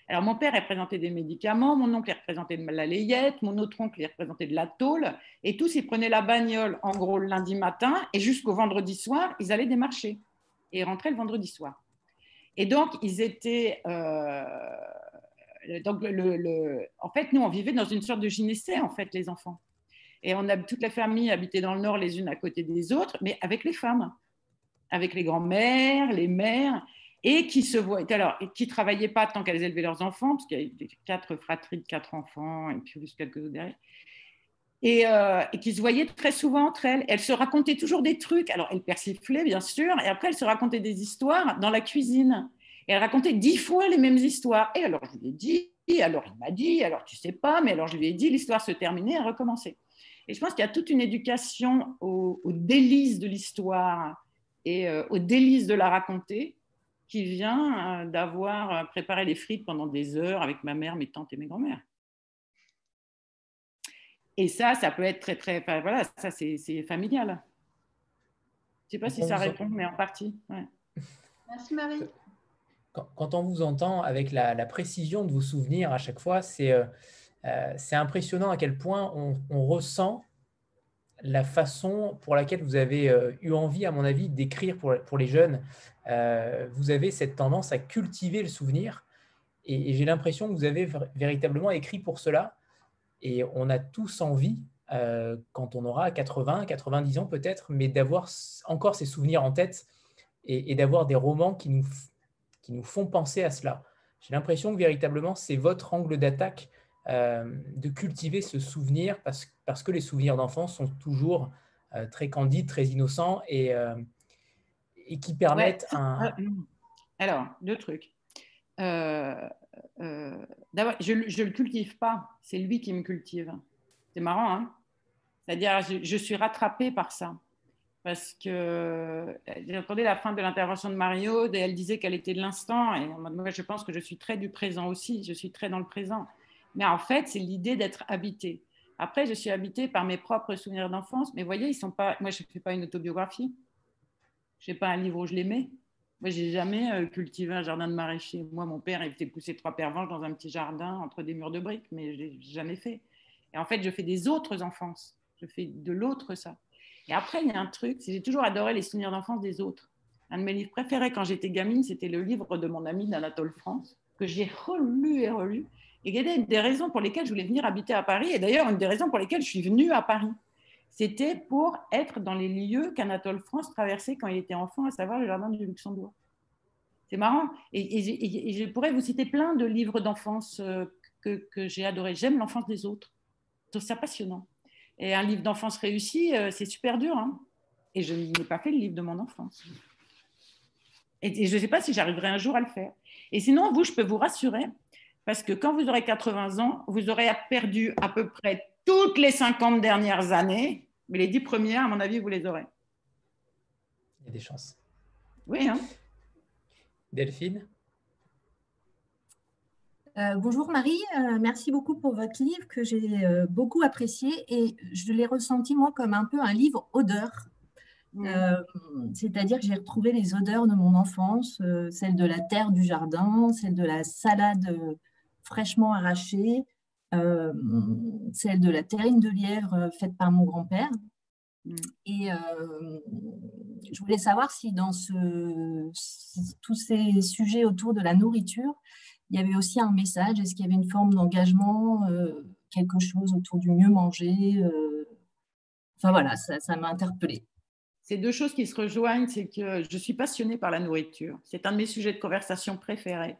Alors mon père représentait des médicaments, mon oncle représentait de la layette, mon autre oncle représentait de la tôle. Et tous, ils prenaient la bagnole en gros le lundi matin et jusqu'au vendredi soir, ils allaient démarcher et rentraient le vendredi soir. Et donc, ils étaient... Euh, donc, le, en fait, nous, on vivait dans une sorte de gynécée, en fait, les enfants. Et on a toutes les familles habitaient dans le nord les unes à côté des autres, mais avec les femmes, avec les grands-mères, les mères, et qui se voient, alors, qui travaillaient pas tant qu'elles élevaient leurs enfants, parce qu'il y a quatre fratries de quatre enfants, et puis plus quelques autres derrière. Euh, et, qui se voyaient très souvent entre elles. Elles se racontaient toujours des trucs. Alors, elles persiflaient, bien sûr, et après, elles se racontaient des histoires dans la cuisine. Et elles racontaient dix fois les mêmes histoires. Et alors, je lui ai dit, alors il m'a dit, alors tu sais pas, mais alors je lui ai dit, l'histoire se terminait, elle recommençait. Et je pense qu'il y a toute une éducation aux, délices de l'histoire et euh, aux délices de la raconter qui vient euh, d'avoir préparé les frites pendant des heures avec ma mère, mes tantes et mes grand-mères. Et ça, ça peut être très, très. voilà, ça, c'est familial. Je ne sais pas si ça répond, mais en partie. Merci, Marie. Quand, on vous entend avec la, précision de vos souvenirs à chaque fois, c'est euh, euh, impressionnant à quel point on, ressent la façon pour laquelle vous avez euh, eu envie, à mon avis, d'écrire pour, les jeunes. vous avez cette tendance à cultiver le souvenir. Et, j'ai l'impression que vous avez véritablement écrit pour cela. Et on a tous envie, quand on aura 80, 90 ans peut-être, mais d'avoir encore ces souvenirs en tête et, d'avoir des romans qui nous, qui nous font penser à cela. J'ai l'impression que véritablement, c'est votre angle d'attaque euh, de cultiver ce souvenir parce, parce que les souvenirs d'enfance sont toujours euh, très candides, très innocents et, et qui permettent un... Alors, deux trucs. Euh, d'abord, je ne le cultive pas, c'est lui qui me cultive. C'est marrant, hein C'est-à-dire, je, suis rattrapée par ça. Parce que euh, j'ai entendu la fin de l'intervention de Mario, et elle disait qu'elle était de l'instant. Et moi, je pense que je suis très du présent aussi, je suis très dans le présent. Mais en fait, c'est l'idée d'être habité. Après, je suis habitée par mes propres souvenirs d'enfance. Mais voyez, ils sont pas. Moi, je ne fais pas une autobiographie. Je n'ai pas un livre où je les mets. Moi, j'ai jamais euh, cultivé un jardin de maraîcher. Moi, mon père, il faisait pousser trois pervenches dans un petit jardin entre des murs de briques, mais je l'ai jamais fait. Et en fait, je fais des autres enfances. Je fais de l'autre ça. Et après, il y a un truc, c'est j'ai toujours adoré les souvenirs d'enfance des autres. Un de mes livres préférés quand j'étais gamine, c'était le livre de mon ami d'Anatole France, que j'ai relu et relu. Et il y a des raisons pour lesquelles je voulais venir habiter à Paris. Et d'ailleurs, une des raisons pour lesquelles je suis venue à Paris, c'était pour être dans les lieux qu'Anatole France traversait quand il était enfant, à savoir le jardin du Luxembourg. C'est marrant. Et, je pourrais vous citer plein de livres d'enfance euh, que, j'ai adorés. J'aime l'enfance des autres. C'est passionnant. Et un livre d'enfance réussi, euh, c'est super dur. Hein. et je n'ai pas fait le livre de mon enfance. Et, je ne sais pas si j'arriverai un jour à le faire. Et sinon, vous, je peux vous rassurer, parce que quand vous aurez 80 ans, vous aurez perdu à peu près toutes les 50 dernières années, mais les 10 premières, à mon avis, vous les aurez. Il y a des chances. Oui, hein Delphine? Euh, bonjour Marie, euh, merci beaucoup pour votre livre que j'ai euh, beaucoup apprécié et je l'ai ressenti moi comme un peu un livre odeur. C'est-à-dire que j'ai retrouvé les odeurs de mon enfance, celle de la terre du jardin, celle de la salade fraîchement arrachée, celle de la terrine de lièvre faite par mon grand-père. Mm. Et je voulais savoir si dans ce, tous ces sujets autour de la nourriture, il y avait aussi un message. Est-ce qu'il y avait une forme d'engagement, euh, quelque chose autour du mieux manger euh, Enfin voilà, ça m'a interpellée. C'est deux choses qui se rejoignent, c'est que je suis passionnée par la nourriture. C'est un de mes sujets de conversation préférés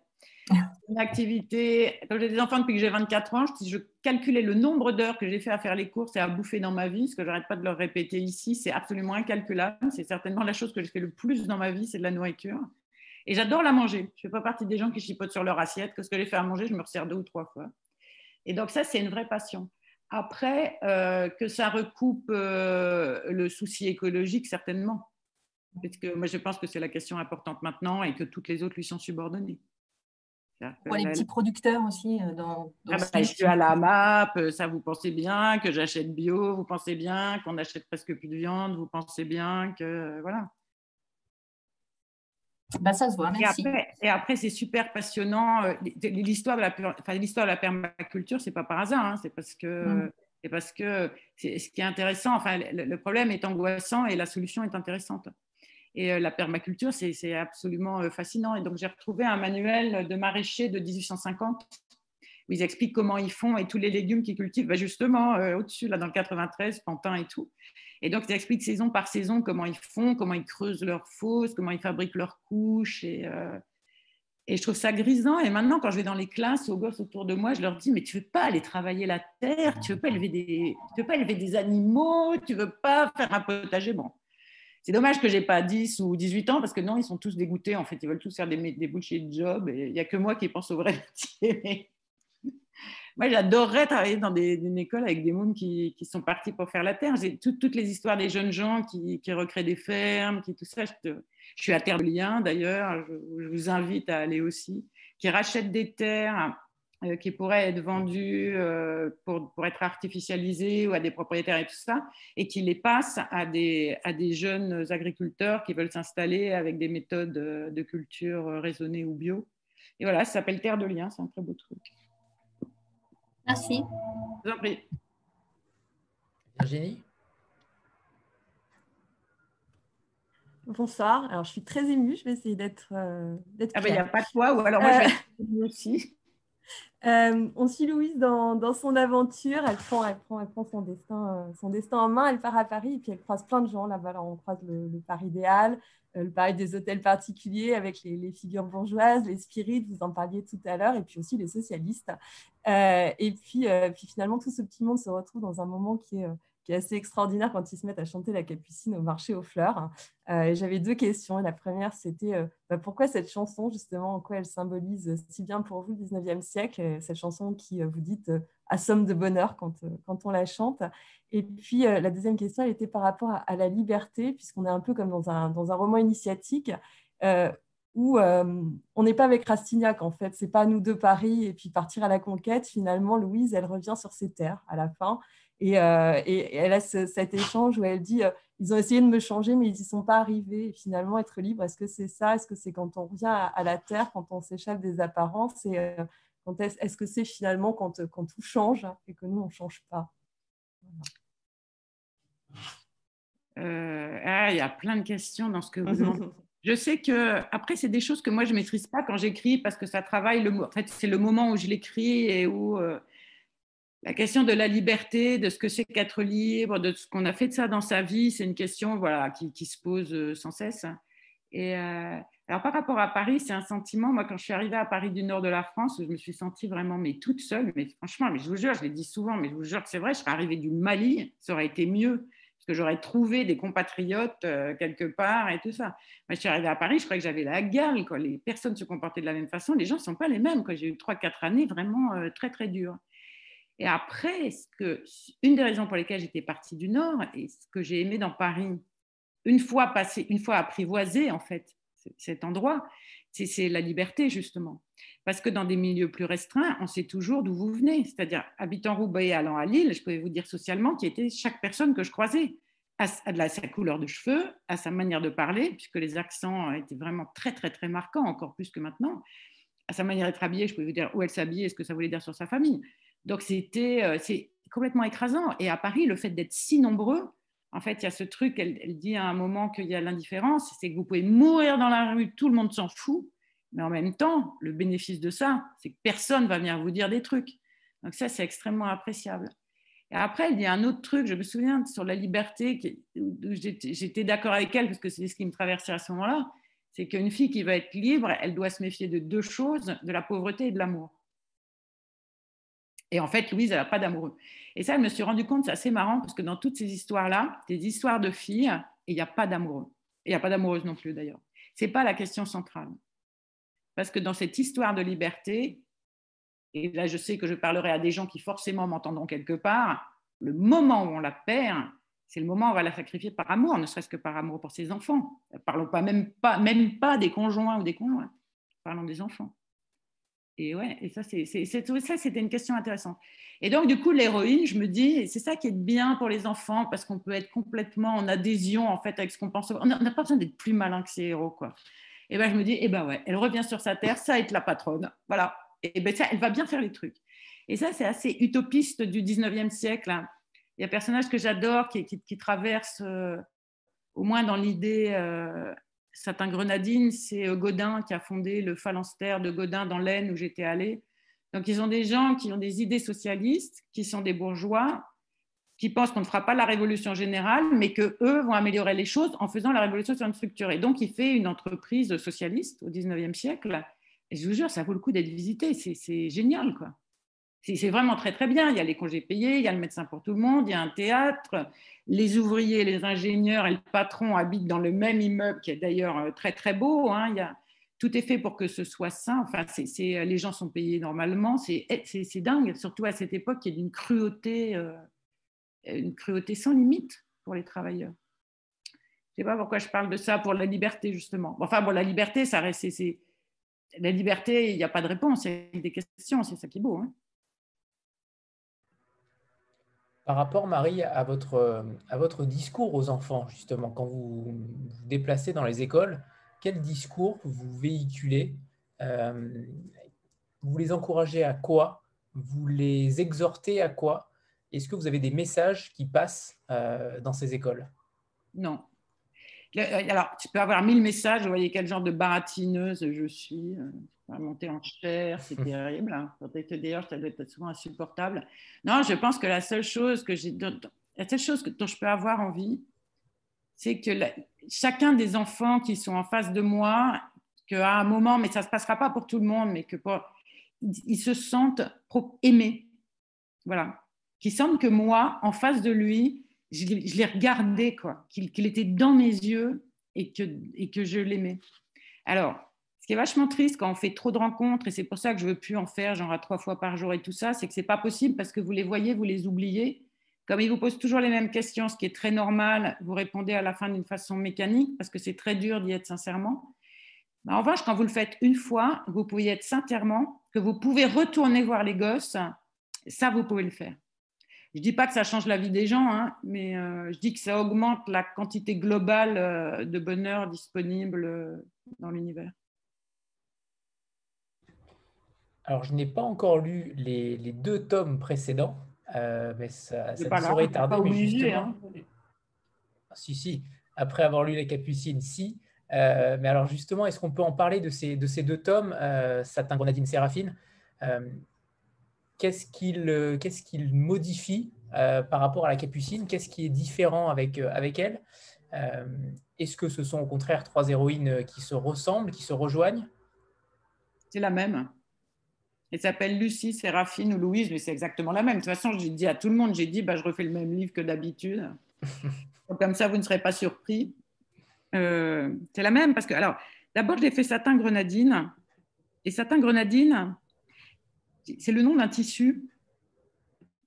[LAUGHS] une activité. Quand j'ai des enfants depuis que j'ai 24 ans, si je calculais le nombre d'heures que j'ai fait à faire les courses et à bouffer dans ma vie, ce que j'arrête pas de leur répéter ici, c'est absolument incalculable. C'est certainement la chose que j'ai fait le plus dans ma vie, c'est de la nourriture. Et j'adore la manger. Je ne fais pas partie des gens qui chipotent sur leur assiette. Que ce que j'ai fait à manger, je me resserre deux ou trois fois. Et donc ça, c'est une vraie passion. Après, euh, que ça recoupe euh, le souci écologique, certainement. Parce que moi, je pense que c'est la question importante maintenant et que toutes les autres lui sont subordonnées. Pour les petits producteurs aussi. Euh, dans, ah bah, je suis à la MAP, ça vous pensez bien que j'achète bio, vous pensez bien qu'on achète presque plus de viande, vous pensez bien que. Voilà. Bah, ça se voit, merci. Et après, c'est super passionnant. Euh, l'histoire de, la, enfin, l'histoire de la permaculture, c'est pas par hasard, hein, c'est parce que. Mm. C'est parce que c'est, ce qui est intéressant, enfin, le problème est angoissant et la solution est intéressante. Et euh, la permaculture, c'est absolument euh, fascinant. Et donc, j'ai retrouvé un manuel de maraîcher de 1850 où ils expliquent comment ils font et tous les légumes qu'ils cultivent, bah, justement, euh, au-dessus, là, dans le 93, Pantin et tout. Et donc, ils expliquent saison par saison comment ils font, comment ils creusent leurs fosses, comment ils fabriquent leurs couches. Et, euh, et je trouve ça grisant. Et maintenant, quand je vais dans les classes aux gosses autour de moi, je leur dis Mais tu veux pas aller travailler la terre Tu veux veux pas élever des animaux Tu veux pas faire un potager Bon, c'est dommage que j'ai pas 10 ou 18 ans parce que non, ils sont tous dégoûtés. En fait, ils veulent tous faire des, des bullshit jobs il n'y a que moi qui pense au vrai [LAUGHS] métier. Moi, j'adorerais travailler dans des, une école avec des mômes qui, qui, sont partis pour faire la terre. J'ai toutes les histoires des jeunes gens qui, qui, recréent des fermes, qui tout ça. Je, suis à Terre de Liens d'ailleurs. Je, vous invite à aller aussi. Qui rachètent des terres euh, qui pourraient être vendus euh, pour, pour, être artificialisés ou à des propriétaires et tout ça, et qui les passent à des, à des jeunes agriculteurs qui veulent s'installer avec des méthodes de culture raisonnées ou bio. Et voilà, ça s'appelle Terre de Liens, c'est un très beau truc. Merci. Je vous en prie. Virginie? Bonsoir. Alors, je suis très émue. Je vais essayer d'être. Euh, ah, ben, il n'y a pas de toi, ou alors moi, je vais être émue aussi. Euh, on suit Louise dans, son aventure. Elle prend, elle prend, elle prend son, destin, euh, son destin en main. Elle part à Paris et puis elle croise plein de gens là-bas. On croise le, Paris idéal, euh, le Paris des hôtels particuliers avec les, figures bourgeoises, les spirites, vous en parliez tout à l'heure, et puis aussi les socialistes. et puis, puis finalement, tout ce petit monde se retrouve dans un moment qui est qui est assez extraordinaire quand ils se mettent à chanter la capucine au marché aux fleurs. Euh, J'avais deux questions. La première, c'était euh, bah, pourquoi cette chanson, justement, en quoi elle symbolise si bien pour vous le 19e siècle, euh, cette chanson qui, euh, vous dites, assomme de bonheur quand, quand on la chante? Et puis, la deuxième question, elle était par rapport à, la liberté, puisqu'on est un peu comme dans un, dans un roman initiatique. où on n'est pas avec Rastignac en fait, c'est pas nous deux Paris et puis partir à la conquête. Finalement, Louise, elle revient sur ses terres à la fin euh, et, elle a cet échange où elle dit euh, ils ont essayé de me changer, mais ils n'y sont pas arrivés. Et finalement, être libre, est-ce que c'est ça? Est-ce que c'est quand on revient à, la terre, quand on s'échappe des apparences? Et euh, est-ce que c'est finalement quand, quand, tout change et que nous, on ne change pas? Ah, Il y a plein de questions dans ce que vous demandez. [LAUGHS] Je sais que, après, c'est des choses que moi, je ne maîtrise pas quand j'écris parce que ça travaille. Le, en fait, c'est le moment où je l'écris et où la question de la liberté, de ce que c'est qu'être libre, de ce qu'on a fait de ça dans sa vie, c'est une question voilà, qui, se pose euh, sans cesse. Et euh, alors par rapport à Paris, c'est un sentiment. Moi, quand je suis arrivée à Paris du nord de la France, je me suis sentie vraiment mais toute seule. Mais franchement, mais je vous jure, je l'ai dit souvent, mais je vous jure que c'est vrai. Je serais arrivée du Mali, ça aurait été mieux parce que j'aurais trouvé des compatriotes euh, quelque part et tout ça. Moi, je suis arrivée à Paris, je croyais que j'avais la gale. Quoi. Les personnes se comportaient de la même façon. Les gens ne sont pas les mêmes. J'ai eu 3-4 années vraiment très, très dures. Et après, une des raisons pour lesquelles j'étais partie du Nord et ce que j'ai aimé dans Paris, une fois passé, une fois apprivoisé en fait cet endroit, c'est la liberté justement. Parce que dans des milieux plus restreints, on sait toujours d'où vous venez. C'est-à-dire, habitant Roubaix allant à Lille, je pouvais vous dire socialement qui était chaque personne que je croisais, à, sa couleur de cheveux, à sa manière de parler, puisque les accents étaient vraiment très, très, très marquants, encore plus que maintenant, à sa manière d'être habillée, je pouvais vous dire où elle s'habillait, ce que ça voulait dire sur sa famille. Donc c'était euh, c'est complètement écrasant. Et à Paris, le fait d'être si nombreux, en fait, il y a ce truc, elle, dit à un moment qu'il y a l'indifférence, c'est que vous pouvez mourir dans la rue, tout le monde s'en fout, mais en même temps, le bénéfice de ça, c'est que personne va venir vous dire des trucs. Donc ça, c'est extrêmement appréciable. Et après, il y a un autre truc, je me souviens sur la liberté, j'étais d'accord avec elle parce que c'est ce qui me traversait à ce moment-là, c'est qu'une fille qui va être libre, elle doit se méfier de deux choses, de la pauvreté et de l'amour. Et en fait, Louise, elle n'a pas d'amoureux. Et ça, je me suis rendu compte, c'est assez marrant, parce que dans toutes ces histoires-là, des histoires de filles, il n'y a pas d'amoureux. Il n'y a pas d'amoureuse non plus, d'ailleurs. Ce n'est pas la question centrale. Parce que dans cette histoire de liberté, et là, je sais que je parlerai à des gens qui forcément m'entendront quelque part, le moment où on la perd, c'est le moment où on va la sacrifier par amour, ne serait-ce que par amour pour ses enfants. Parlons pas même, pas, même pas des conjoints ou des conjoints. Parlons des enfants. Et ouais, et ça, c'était une question intéressante. Et donc, du coup, l'héroïne, je me dis, c'est ça qui est bien pour les enfants, parce qu'on peut être complètement en adhésion, en fait, avec ce qu'on pense. On n'a pas besoin d'être plus malin que ces héros, quoi. Et ben, je me dis, eh ben ouais, elle revient sur sa terre, ça être la patronne. Voilà. Et ben, ça, elle va bien faire les trucs. Et ça, c'est assez utopiste du 19e siècle. Hein. Il y a un personnage que j'adore qui, qui, traverse, euh, au moins dans l'idée, euh, Satin Grenadine, c'est euh, Godin qui a fondé le phalanstère de Godin dans l'Aisne où j'étais allée. Donc, ils ont des gens qui ont des idées socialistes, qui sont des bourgeois, qui pensent qu'on ne fera pas la révolution générale, mais que eux vont améliorer les choses en faisant la révolution. Et donc, il fait une entreprise socialiste au 19e siècle. Et je vous jure, ça vaut le coup d'être visité. C'est génial, quoi. C'est vraiment très, très bien. Il y a les congés payés, il y a le médecin pour tout le monde, il y a un théâtre. Les ouvriers, les ingénieurs et le patron habitent dans le même immeuble, qui est d'ailleurs euh, très, très beau. Hein. Tout est fait pour que ce soit sain. Enfin, les gens sont payés normalement. C'est dingue, surtout à cette époque, y a d'une cruauté. Euh, une cruauté sans limite pour les travailleurs. Je ne sais pas pourquoi je parle de ça pour la liberté, justement. Enfin, la liberté, ça reste. La liberté, il n'y a pas de réponse, il y a des questions, c'est ça qui est beau. Hein. Par rapport, Marie, à votre, à votre discours aux enfants, justement, quand vous vous déplacez dans les écoles, quel discours vous véhiculez euh, Vous les encouragez à quoi? Vous les exhortez à quoi? Est-ce que vous avez des messages qui passent euh, dans ces écoles? Non. Euh, alors, tu peux avoir mille messages, vous voyez quel genre de baratineuse je suis. Monter en chair, c'est terrible. Hein. D'ailleurs, ça doit être souvent insupportable. Non, je pense que la seule chose que j'ai, la seule chose dont je peux avoir envie, c'est que chacun des enfants qui sont en face de moi, qu'à un moment, mais ça ne se passera pas pour tout le monde, mais que pour, ils se sentent aimés. Voilà qui semble que moi, en face de lui, je, l'ai regardé, quoi, qu'il était dans mes yeux et que, et que je l'aimais. Alors, ce qui est vachement triste quand on fait trop de rencontres, et c'est pour ça que je veux plus en faire, genre à trois fois par jour et tout ça, c'est que c'est pas possible parce que vous les voyez, vous les oubliez. Comme ils vous posent toujours les mêmes questions, ce qui est très normal, vous répondez à la fin d'une façon mécanique parce que c'est très dur d'y être sincèrement. en revanche, quand vous le faites une fois, vous pouvez être sincèrement, que vous pouvez retourner voir les gosses, ça, vous pouvez le faire. Je ne dis pas que ça change la vie des gens, hein, mais euh, je dis que ça augmente la quantité globale euh, de bonheur disponible euh, dans l'univers. Alors, je n'ai pas encore lu les, deux tomes précédents, mais ça, ça ne saurait tarder. Pas obligé, hein. Si, si. Après avoir lu Les Capucines, si. mais alors, justement, est-ce qu'on peut en parler de ces, de ces deux tomes, Satin Grenadine Séraphine qu'est-ce qu'il euh, modifie euh, par rapport à la capucine? Qu'est-ce qui est différent avec, euh, avec elle? Est-ce que ce sont au contraire trois héroïnes qui se ressemblent, qui se rejoignent? C'est la même. Elle s'appelle Lucie, Séraphine ou Louise, mais c'est exactement la même. De toute façon, j'ai dit à tout le monde, j'ai dit, bah, je refais le même livre que d'habitude. [LAUGHS] Comme ça, vous ne serez pas surpris. c'est la même parce que, alors, d'abord, je l'ai fait satin grenadine. Et satin grenadine, c'est le nom d'un tissu.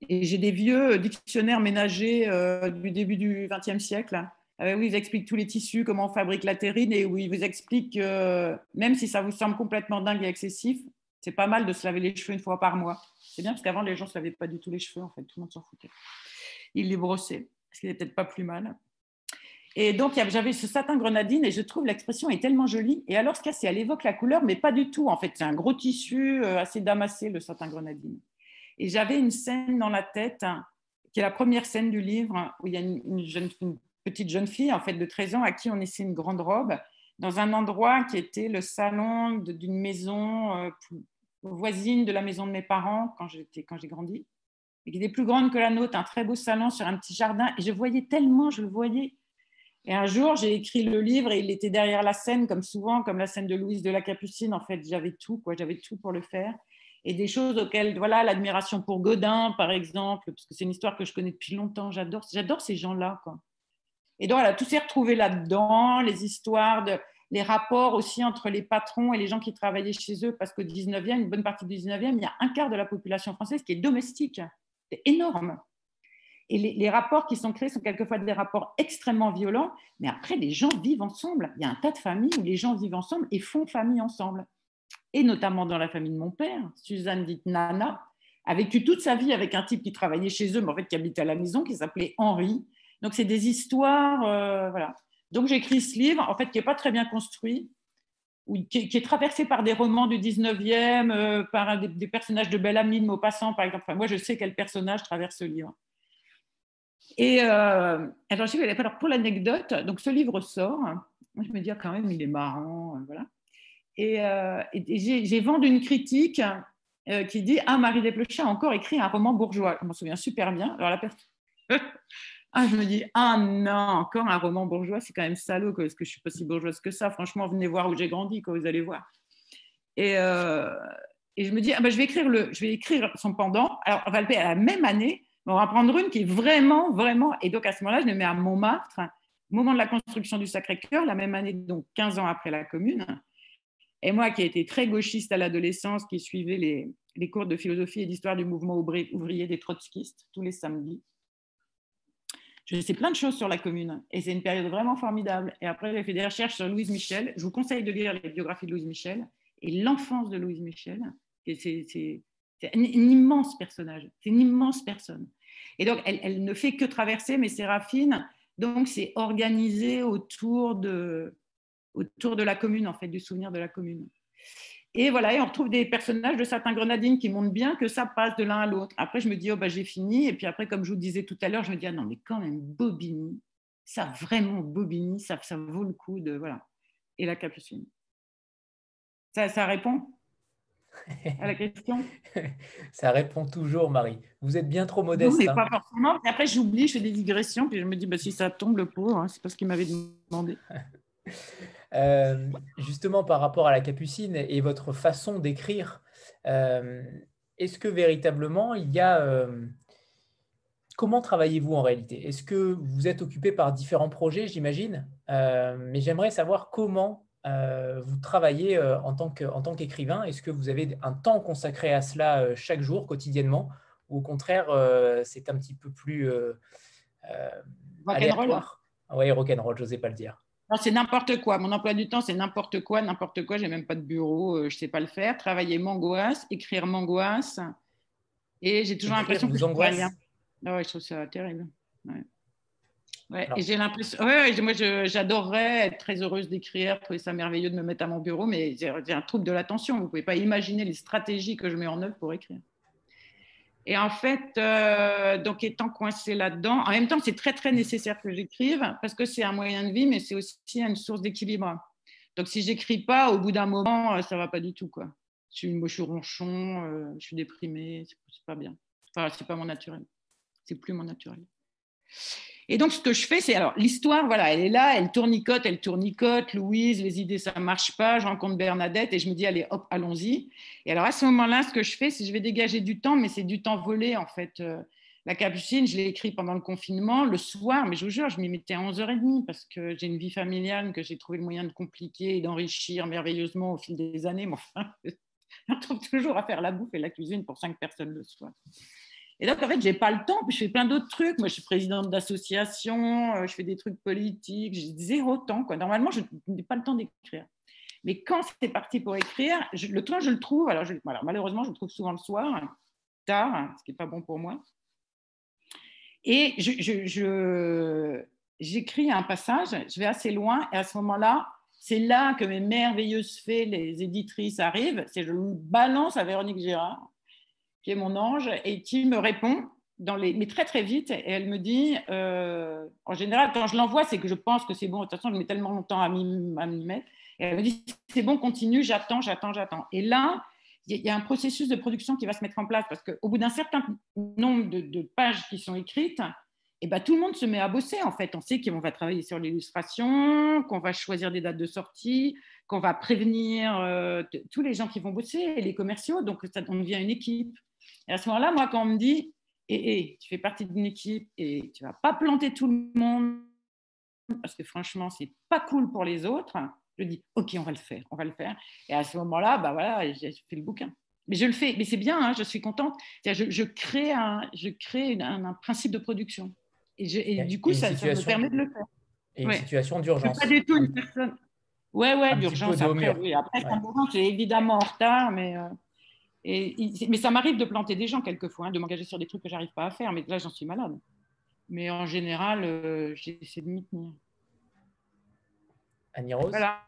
Et j'ai des vieux dictionnaires ménagers euh, du début du XXe siècle, où ils expliquent tous les tissus, comment on fabrique la terrine, et où ils vous expliquent que même si ça vous semble complètement dingue et excessif, c'est pas mal de se laver les cheveux une fois par mois. C'est bien parce qu'avant, les gens ne se lavaient pas du tout les cheveux, en fait, tout le monde s'en foutait. Ils les brossaient, ce qui n'est peut-être pas plus mal. Et donc, j'avais ce satin grenadine et je trouve l'expression est tellement jolie. Et alors, ce a, c'est elle évoque la couleur, mais pas du tout. En fait, c'est un gros tissu euh, assez damassé, le satin grenadine. Et j'avais une scène dans la tête, hein, qui est la première scène du livre, où il y a une, petite jeune fille, en fait, de 13 ans, à qui on essaie une grande robe, dans un endroit qui était le salon d'une maison euh, voisine de la maison de mes parents quand j'ai grandi, et qui était plus grande que la nôtre, un très beau salon sur un petit jardin. Et je voyais tellement, je le voyais et un jour, j'ai écrit le livre et il était derrière la scène, comme souvent, comme la scène de Louise de la Capucine. En fait, j'avais tout, quoi. J'avais tout pour le faire. Et des choses auxquelles, voilà, l'admiration pour Godin, par exemple, parce que c'est une histoire que je connais depuis longtemps. J'adore, j'adore ces gens-là. Et donc, voilà, tout s'est retrouvé là-dedans, les histoires, de, les rapports aussi entre les patrons et les gens qui travaillaient chez eux, parce qu'au 19e, une bonne partie du 19e, il y a un quart de la population française qui est domestique. C'est énorme. Et les, rapports qui sont créés sont quelquefois des rapports extrêmement violents, mais après, les gens vivent ensemble. Il y a un tas de familles où les gens vivent ensemble et font famille ensemble. Et notamment dans la famille de mon père, Suzanne dite Nana, a vécu toute sa vie avec un type qui travaillait chez eux, mais en fait qui habitait à la maison, qui s'appelait Henri. Donc, c'est des histoires. Euh, voilà. Donc, j'écris ce livre, en fait, qui n'est pas très bien construit, qui, est traversé par des romans du 19e, euh, par des, personnages de Belle Amie de Maupassant, par exemple. moi, je sais quel personnage traverse ce livre. Et euh, alors, pour l'anecdote, donc ce livre sort. Moi, je me dis, ah, quand même, il est marrant. Euh, voilà. Et, euh, j'ai vendu une critique qui dit Ah, Marie Desplechin a encore écrit un roman bourgeois. Je m'en souviens super bien. Alors la personne. [LAUGHS] ah, je me dis Ah non, encore un roman bourgeois, c'est quand même salaud. Est-ce que je suis pas si bourgeoise que ça Franchement, venez voir où j'ai grandi, quoi, vous allez voir. Et, euh, et je me dis ah, bah, je, vais écrire le, je vais écrire son pendant. Alors, on à la même année, on va prendre une qui est vraiment, vraiment. Et donc à ce moment-là, je me mets à Montmartre, au moment de la construction du Sacré-Cœur, la même année, donc 15 ans après la Commune. Et moi, qui ai été très gauchiste à l'adolescence, qui suivais les, cours de philosophie et d'histoire du mouvement ouvrier des trotskistes tous les samedis, je sais plein de choses sur la commune. Et c'est une période vraiment formidable. Et après, j'ai fait des recherches sur Louise Michel. Je vous conseille de lire les biographies de Louise Michel et l'enfance de Louise Michel. C'est un, immense personnage. C'est une immense personne. Et donc, elle, ne fait que traverser, mais Séraphine, donc, c'est organisé autour de, autour de la commune, en fait, du souvenir de la commune. Et voilà, et on retrouve des personnages de certains grenadines qui montrent bien que ça passe de l'un à l'autre. Après, je me dis, oh, bah, j'ai fini. Et puis après, comme je vous disais tout à l'heure, je me dis, ah non, mais quand même, Bobigny, ça vraiment, Bobigny, ça, ça vaut le coup de. Voilà. Et la capucine. Ça, ça répond [LAUGHS] à la question? Ça répond toujours, Marie. Vous êtes bien trop modeste. Non, hein. pas forcément. après, j'oublie, je fais des digressions, puis je me dis, bah, si ça tombe, le pauvre, hein, c'est pas ce qu'il m'avait demandé. [LAUGHS] Euh, justement, par rapport à la capucine et votre façon d'écrire, euh, est-ce que véritablement il y a... Euh, comment travaillez-vous en réalité? Est-ce que vous êtes occupé par différents projets, j'imagine? Mais j'aimerais savoir comment vous travaillez en tant qu'écrivain. Est-ce que vous avez un temps consacré à cela chaque jour, quotidiennement? Ou au contraire, c'est un petit peu plus... rock'n'roll. Oui, rock'n'roll, je n'osais pas le dire c'est n'importe quoi. Mon emploi du temps, c'est n'importe quoi, n'importe quoi. J'ai même pas de bureau, euh, je sais pas le faire. Travailler m'angoisse, écrire m'angoisse. Et j'ai toujours l'impression que vous angoisse. Ah ouais, je trouve ça terrible. Ouais. et j'ai l'impression. Ouais, moi, j'adorerais être très heureuse d'écrire, trouver ça merveilleux de me mettre à mon bureau, mais j'ai un trouble de l'attention. Vous pouvez pas imaginer les stratégies que je mets en œuvre pour écrire. Et en fait, euh, donc étant coincé là-dedans, en même temps, c'est très très nécessaire que j'écrive parce que c'est un moyen de vie, mais c'est aussi une source d'équilibre. Donc si j'écris pas, au bout d'un moment, euh, ça va pas du tout quoi. Je suis, je suis ronchon, euh, je suis déprimée, c'est pas bien. Enfin, c'est pas mon naturel. C'est plus mon naturel. Et donc, ce que je fais, c'est alors l'histoire, voilà, elle est là, elle tournicote, elle tournicote. Louise, les idées, ça marche pas. Je rencontre Bernadette et je me dis, allez, hop, allons-y. Et alors, à ce moment-là, ce que je fais, c'est je vais dégager du temps, mais c'est du temps volé, en fait. Euh, la capucine, je l'ai écrit pendant le confinement, le soir, mais je vous jure, je m'y mettais à 11h30 parce que j'ai une vie familiale que j'ai trouvé le moyen de compliquer et d'enrichir merveilleusement au fil des années. Mais enfin, [LAUGHS] on trouve toujours à faire la bouffe et la cuisine pour cinq personnes le soir. Et donc, en fait, je n'ai pas le temps, puis je fais plein d'autres trucs. Moi, je suis présidente d'association, euh, je fais des trucs politiques, j'ai zéro temps. Normalement, je n'ai pas le temps d'écrire. Mais quand c'est parti pour écrire, le temps, je le trouve. Alors, malheureusement, je le trouve souvent le soir, tard, ce qui n'est pas bon pour moi. Et j'écris un passage, je vais assez loin, et à ce moment-là, c'est là que mes merveilleuses fées, les éditrices, arrivent. C'est je balance à Véronique Gérard qui est mon ange, et qui me répond, dans les, mais très très vite, et elle me dit, euh, en général, quand je l'envoie, c'est que je pense que c'est bon, de toute façon, je mets tellement longtemps à m'y mettre, et elle me dit, c'est bon, continue, j'attends, j'attends, j'attends. Et là, il y a un processus de production qui va se mettre en place, parce qu'au bout d'un certain nombre de, pages qui sont écrites, et eh ben, tout le monde se met à bosser en fait. On sait qu'on va travailler sur l'illustration, qu'on va choisir des dates de sortie, qu'on va prévenir euh, tous les gens qui vont bosser, les commerciaux, donc ça devient une équipe. Et à ce moment-là, moi, quand on me dit, et, eh, eh, tu fais partie d'une équipe et tu vas pas planter tout le monde parce que franchement, c'est pas cool pour les autres, je dis, OK, on va le faire, on va le faire. Et à ce moment-là, bah voilà, j'ai fait le bouquin. Mais je le fais, mais c'est bien, hein, je suis contente. Je, je, crée, un, je crée un, principe de production. Et, du coup, ça, me permet de le faire. Et une situation d'urgence. Pas du tout une personne. Ouais, ouais, d'urgence. Après, oui, après ouais. c'est évidemment en retard, mais. Euh, mais ça m'arrive de planter des gens quelquefois, hein, de m'engager sur des trucs que j'arrive pas à faire, mais là j'en suis malade. Mais en général, euh, j'essaie de m'y tenir. Annie Rose? Voilà.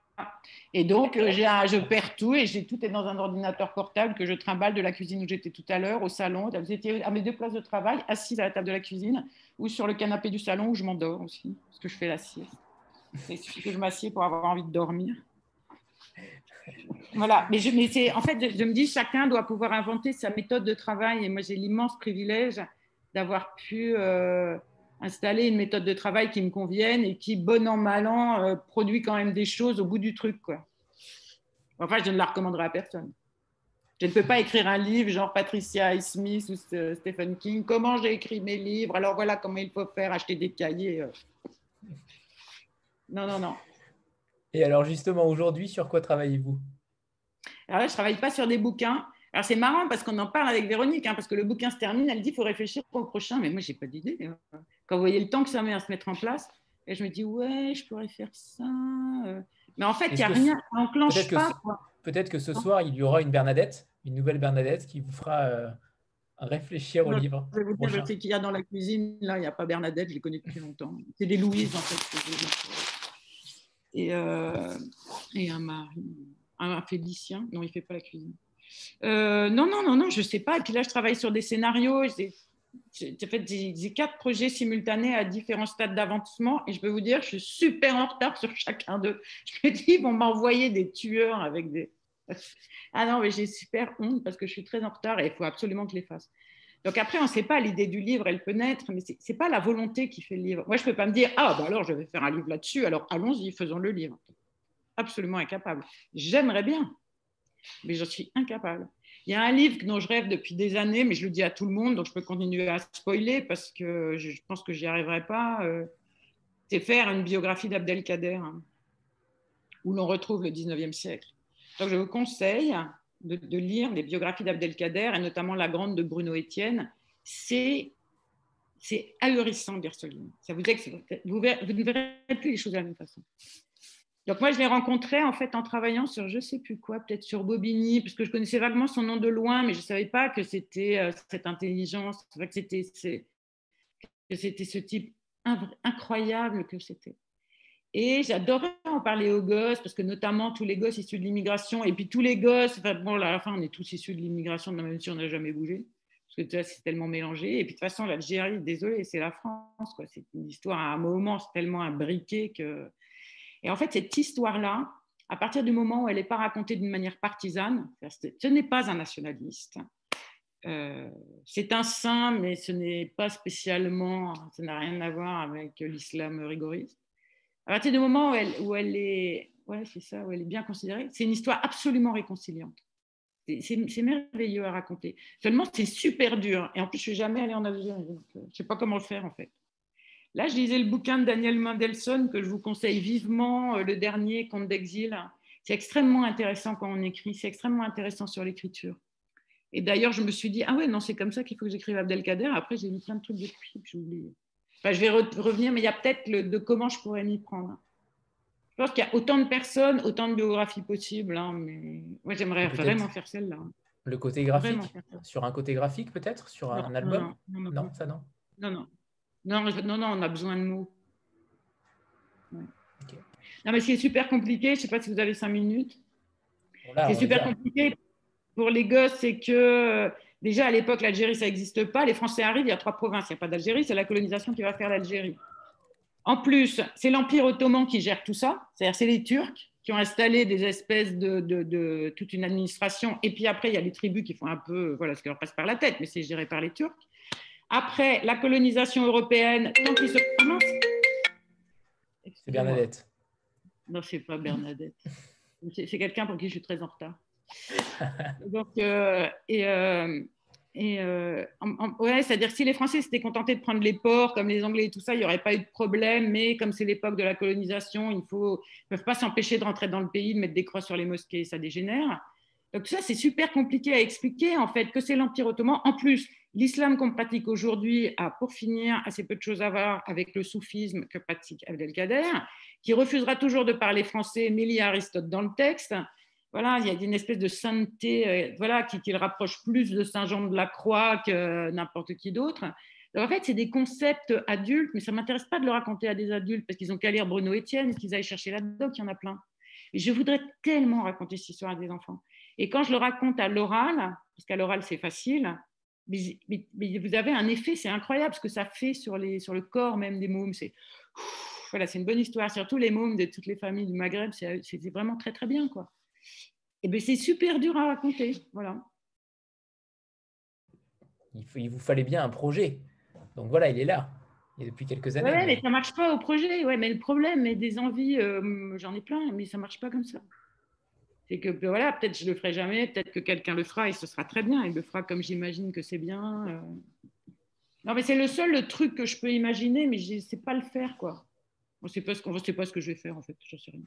Et donc, euh, je perds tout et j'ai tout est dans un ordinateur portable que je trimballe de la cuisine où j'étais tout à l'heure, au salon. Vous étiez à mes deux places de travail, assise à la table de la cuisine ou sur le canapé du salon où je m'endors aussi, parce que je fais la sieste. Il suffit que je m'assieds pour avoir envie de dormir. Voilà, mais, je, en fait, je, me dis, chacun doit pouvoir inventer sa méthode de travail. Et moi, j'ai l'immense privilège d'avoir pu euh, installer une méthode de travail qui me convienne et qui, bon an, mal an, euh, produit quand même des choses au bout du truc. Enfin, je ne la recommanderai à personne. Je ne peux pas écrire un livre genre Patricia Smith ou Stephen King. Comment j'ai écrit mes livres? Alors voilà comment il faut faire, acheter des cahiers. Euh. Non, non, non. Et alors justement, aujourd'hui, sur quoi travaillez-vous? Alors là, je ne travaille pas sur des bouquins. Alors c'est marrant parce qu'on en parle avec Véronique, hein, parce que le bouquin se termine, elle dit qu'il faut réfléchir au prochain, mais moi, je n'ai pas d'idée. Quand vous voyez le temps que ça met à se mettre en place, et je me dis, ouais, je pourrais faire ça. Euh. Mais en fait, il n'y a rien, ça n'enclenche pas. Peut-être que ce soir, il y aura une Bernadette, une nouvelle Bernadette qui vous fera euh, réfléchir au livre. Je vais vous dire, qu'il y a dans la cuisine, là, il n'y a pas Bernadette, je les connais depuis longtemps. C'est des Louise, en fait et, euh, et un mari, un Félicien. Non, il ne fait pas la cuisine. Euh, non, non, non, non, je ne sais pas. Et puis là, je travaille sur des scénarios. J'ai fait des, quatre projets simultanés à différents stades d'avancement et je peux vous dire, je suis super en retard sur chacun d'eux. Je me dis, on m'a envoyé des tueurs avec des. [LAUGHS] Ah non, mais j'ai super honte parce que je suis très en retard et il faut absolument que je les fasse. Donc après, on ne sait pas, l'idée du livre, elle peut naître, mais ce n'est pas la volonté qui fait le livre. Moi, je ne peux pas me dire, ah, bah alors je vais faire un livre là-dessus, alors allons-y, faisons le livre. Absolument incapable. J'aimerais bien, mais je suis incapable. Il y a un livre dont je rêve depuis des années, mais je le dis à tout le monde, donc je peux continuer à spoiler parce que je pense que j'y arriverai pas. Euh, c'est faire une biographie d'Abdelkader, hein, où l'on retrouve le 19e siècle. Donc je vous conseille de, lire les biographies d'Abdelkader, et notamment la grande de Bruno Etienne, c'est c'est ahurissant de lire ce livre. Ça vous, vous, vous, ne verrez plus les choses de la même façon. Donc moi, je l'ai rencontré en fait en travaillant sur je sais plus quoi, peut-être sur Bobigny, parce que je connaissais vaguement son nom de loin, mais je ne savais pas que c'était euh, cette intelligence, que c'était ce type incroyable que c'était. Et j'adorais en parler aux gosses, parce que notamment tous les gosses issus de l'immigration, et puis tous les gosses, enfin, bon, à la fin, on est tous issus de l'immigration, même si on n'a jamais bougé, parce que c'est tellement mélangé. Et puis de toute façon, l'Algérie, désolé, c'est la France, quoi. C'est une histoire à un moment, c'est tellement imbriqué que. Et en fait, cette histoire-là, à partir du moment où elle n'est pas racontée d'une manière partisane, ce n'est pas un nationaliste. Euh, c'est un saint, mais ce n'est pas spécialement, ça n'a rien à voir avec l'islam rigoriste à partir du moment où elle, où elle est, ouais, c'est ça, où elle est bien considérée, c'est une histoire absolument réconciliante. C'est merveilleux à raconter. Seulement, c'est super dur. Et en plus, je ne suis jamais allée en Algérie. Donc, euh, je sais pas comment le faire, en fait. Là, je lisais le bouquin de Daniel Mendelssohn, que je vous conseille vivement, euh, le dernier, Conte d'exil. C'est extrêmement intéressant quand on écrit. C'est extrêmement intéressant sur l'écriture. Et d'ailleurs, je me suis dit, ah ouais, non, c'est comme ça qu'il faut que j'écrive Abdelkader. Après, j'ai lu plein de trucs depuis, j'ai oublié je vais revenir, mais il y a peut-être de comment je pourrais m'y prendre. Je pense qu'il y a autant de personnes, autant de biographies possibles, hein, mais moi j'aimerais vraiment faire celle-là. Le côté graphique Sur un côté graphique peut-être Sur un, album? non ça non? Non, non. Non, non, non, on a besoin de mots. Non, mais c'est super compliqué, je ne sais pas si vous avez cinq minutes. c'est super compliqué pour les gosses, c'est que Déjà, à l'époque, l'Algérie, ça n'existe pas. Les Français arrivent, il y a trois provinces, il n'y a pas d'Algérie, c'est la colonisation qui va faire l'Algérie. En plus, c'est l'Empire ottoman qui gère tout ça, c'est-à-dire c'est les Turcs qui ont installé des espèces de, toute une administration, et puis après, il y a les tribus qui font un peu voilà, ce qui leur passe par la tête, mais c'est géré par les Turcs. Après, la colonisation européenne, se... C'est Bernadette. Non, c'est pas Bernadette. C'est quelqu'un pour qui je suis très en retard. [LAUGHS] Donc, euh, et, euh, euh, ouais, c'est-à-dire si les Français s'étaient contentés de prendre les ports comme les Anglais et tout ça, il n'y aurait pas eu de problème. Mais comme c'est l'époque de la colonisation, ils ne peuvent pas s'empêcher de rentrer dans le pays, de mettre des croix sur les mosquées, ça dégénère. Donc ça, c'est super compliqué à expliquer en fait que c'est l'Empire ottoman. En plus, l'islam qu'on pratique aujourd'hui a, pour finir, assez peu de choses à voir avec le soufisme que pratique Abdelkader, qui refusera toujours de parler français, mais a Aristote dans le texte voilà, il y a une espèce de sainteté euh, voilà, qui, le rapproche plus de Saint Jean de la Croix que n'importe qui d'autre. En fait, c'est des concepts adultes, mais ça ne m'intéresse pas de le raconter à des adultes parce qu'ils ont qu'à lire Bruno Etienne, qu'ils aillent chercher là-dedans, il y en a plein. Et je voudrais tellement raconter cette histoire à des enfants. Et quand je le raconte à l'oral, parce qu'à l'oral c'est facile, mais, vous avez un effet, c'est incroyable ce que ça fait sur le corps même des mômes. C'est voilà, c'est une bonne histoire. Surtout les mômes de toutes les familles du Maghreb, c'est vraiment très très bien quoi. Et bien, c'est super dur à raconter. Voilà. Il, vous fallait bien un projet. Donc voilà, il est là. Il est depuis quelques années. Oui, mais... ça ne marche pas au projet. Ouais, mais le problème, et des envies, euh, j'en ai plein, mais ça ne marche pas comme ça. C'est que voilà, peut-être je ne le ferai jamais, peut-être que quelqu'un le fera et ce sera très bien. Il le fera comme j'imagine que c'est bien. Euh. Non, mais c'est le seul truc que je peux imaginer, mais je ne sais pas le faire, quoi. On ne sait pas ce que je vais faire, en fait. Je sais rien.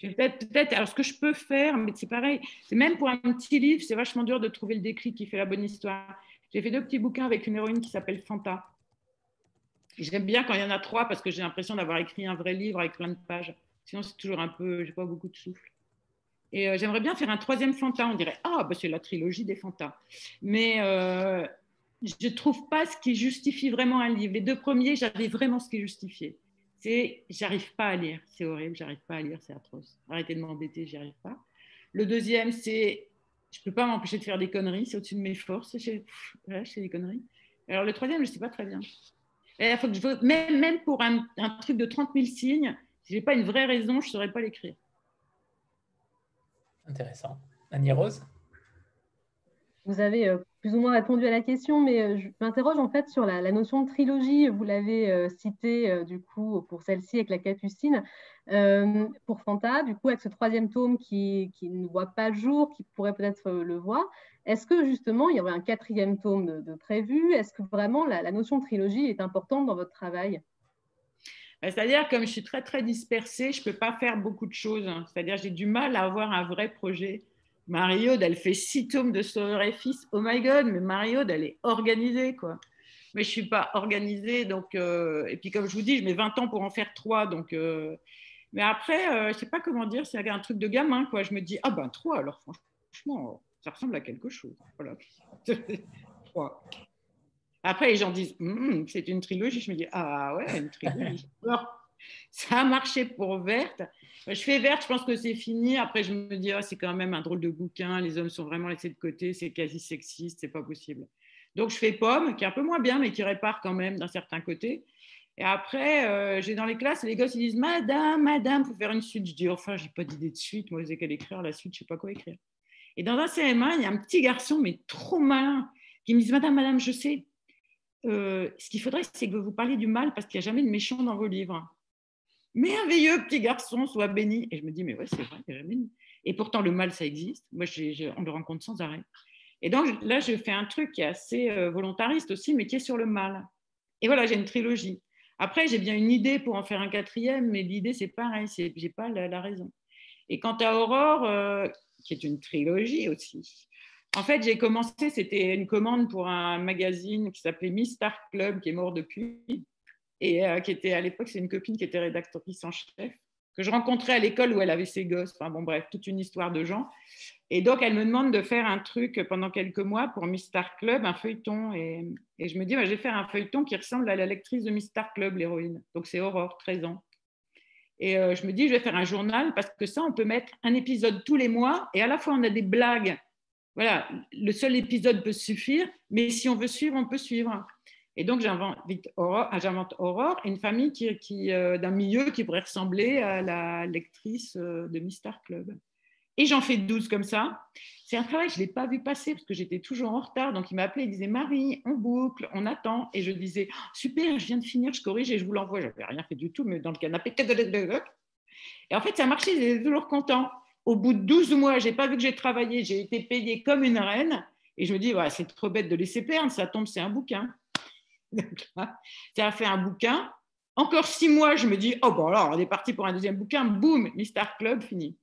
Peut-être, peut alors ce que je peux faire, mais c'est pareil, c'est même pour un petit livre, c'est vachement dur de trouver le déclic qui fait la bonne histoire. J'ai fait deux petits bouquins avec une héroïne qui s'appelle Fanta. J'aime bien quand il y en a trois parce que j'ai l'impression d'avoir écrit un vrai livre avec plein de pages. Sinon, c'est toujours un peu, j'ai pas beaucoup de souffle. Et euh, j'aimerais bien faire un troisième Fanta. On dirait, ah, bah, c'est la trilogie des Fanta. Mais euh, je ne trouve pas ce qui justifie vraiment un livre. Les deux premiers, j'avais vraiment ce qui justifiait c'est j'arrive pas à lire, c'est horrible, j'arrive pas à lire, c'est atroce. Arrêtez de m'embêter, j'y arrive pas. Le deuxième, c'est je peux pas m'empêcher de faire des conneries, c'est au-dessus de mes forces, je fais des conneries. Alors le troisième, je sais pas très bien. faut que je, même, même pour un, un, truc de 30 000 signes, si j'ai pas une vraie raison, je saurais pas l'écrire. Intéressant. Annie Rose? Vous avez euh, plus ou moins répondu à la question, mais euh, je m'interroge en fait sur la, notion de trilogie. Vous l'avez euh, citée du coup pour celle-ci avec la Capucine. pour Fanta, du coup, avec ce troisième tome qui, ne voit pas le jour, qui pourrait peut-être le voir, est-ce que justement il y aurait un quatrième tome de, prévu? Est-ce que vraiment la, notion de trilogie est importante dans votre travail? Bah, c'est-à-dire, comme je suis très, très dispersée, je ne peux pas faire beaucoup de choses. C'est-à-dire, j'ai du mal à avoir un vrai projet. Mario, elle fait six tomes de Sauveur et Fils. Oh my God, mais Mario, elle est organisée, quoi. Mais je ne suis pas organisée, donc... Euh, et puis, comme je vous dis, je mets 20 ans pour en faire trois, donc... Euh, mais après, euh, je ne sais pas comment dire, c'est un truc de gamin, quoi. Je me dis, ah ben, trois, alors franchement, ça ressemble à quelque chose. Voilà. [LAUGHS] trois. Après, les gens disent, hum, c'est une trilogie. Je me dis, ah ouais, une trilogie. [LAUGHS] ça a marché pour Verte. Je fais Verte, je pense que c'est fini. Après, je me dis, oh, c'est quand même un drôle de bouquin. Les hommes sont vraiment laissés de côté. C'est quasi sexiste. C'est pas possible. Donc, je fais Pomme, qui est un peu moins bien, mais qui répare quand même d'un certain côté. Et après, euh, j'ai dans les classes, les gosses, ils disent Madame, Madame, faut faire une suite. Je dis Enfin, j'ai pas d'idée de suite. Moi, j'ai qu'à écrire la suite, je sais pas quoi écrire. Et dans un CM1, il y a un petit garçon, mais trop malin, qui me dit Madame, Madame, je sais. Euh, ce qu'il faudrait, c'est que vous parliez du mal parce qu'il n'y a jamais de méchant dans vos livres merveilleux petit garçon, soit béni. Et je me dis, mais ouais, c'est vrai, il béni. Et pourtant, le mal, ça existe. Moi, on le rencontre sans arrêt. Et donc là, je fais un truc qui est assez euh, volontariste aussi, mais qui est sur le mal. Et voilà, j'ai une trilogie. Après, j'ai bien une idée pour en faire un quatrième, mais l'idée, c'est pareil, je n'ai pas la, raison. Et quant à Aurore, euh, qui est une trilogie aussi, en fait, j'ai commencé, c'était une commande pour un magazine qui s'appelait Miss Club, qui est mort depuis, et euh, qui était à l'époque, c'est une copine qui était rédactrice en chef, que je rencontrais à l'école où elle avait ses gosses. Enfin bon, bref, toute une histoire de gens. Et donc, elle me demande de faire un truc pendant quelques mois pour Miss Star Club, un feuilleton. Et, je me dis, bah, je vais faire un feuilleton qui ressemble à la lectrice de Miss Star Club, l'héroïne. Donc, c'est Aurore, 13 ans. Et euh, je me dis, je vais faire un journal parce que ça, on peut mettre un épisode tous les mois et à la fois, on a des blagues. Voilà, le seul épisode peut suffire, mais si on veut suivre, on peut suivre. Et donc, j'invente Aurore, Aurore, une famille qui, euh, d'un milieu qui pourrait ressembler à la lectrice euh, de Mister Club. Et j'en fais 12 comme ça. C'est un travail, je ne l'ai pas vu passer parce que j'étais toujours en retard. Donc, il m'appelait, il disait Marie, on boucle, on attend. Et je disais Super, je viens de finir, je corrige et je vous l'envoie. Je n'avais rien fait du tout, mais dans le canapé. Et en fait, ça a marché, j'étais toujours content. Au bout de 12 mois, je n'ai pas vu que j'ai travaillé, j'ai été payée comme une reine. Et je me dis, c'est trop bête de laisser perdre, ça tombe, c'est un bouquin. [LAUGHS] A fait un bouquin. Encore six mois, je me dis, oh bon, alors on est parti pour un deuxième bouquin. Boum, Mister Club, fini.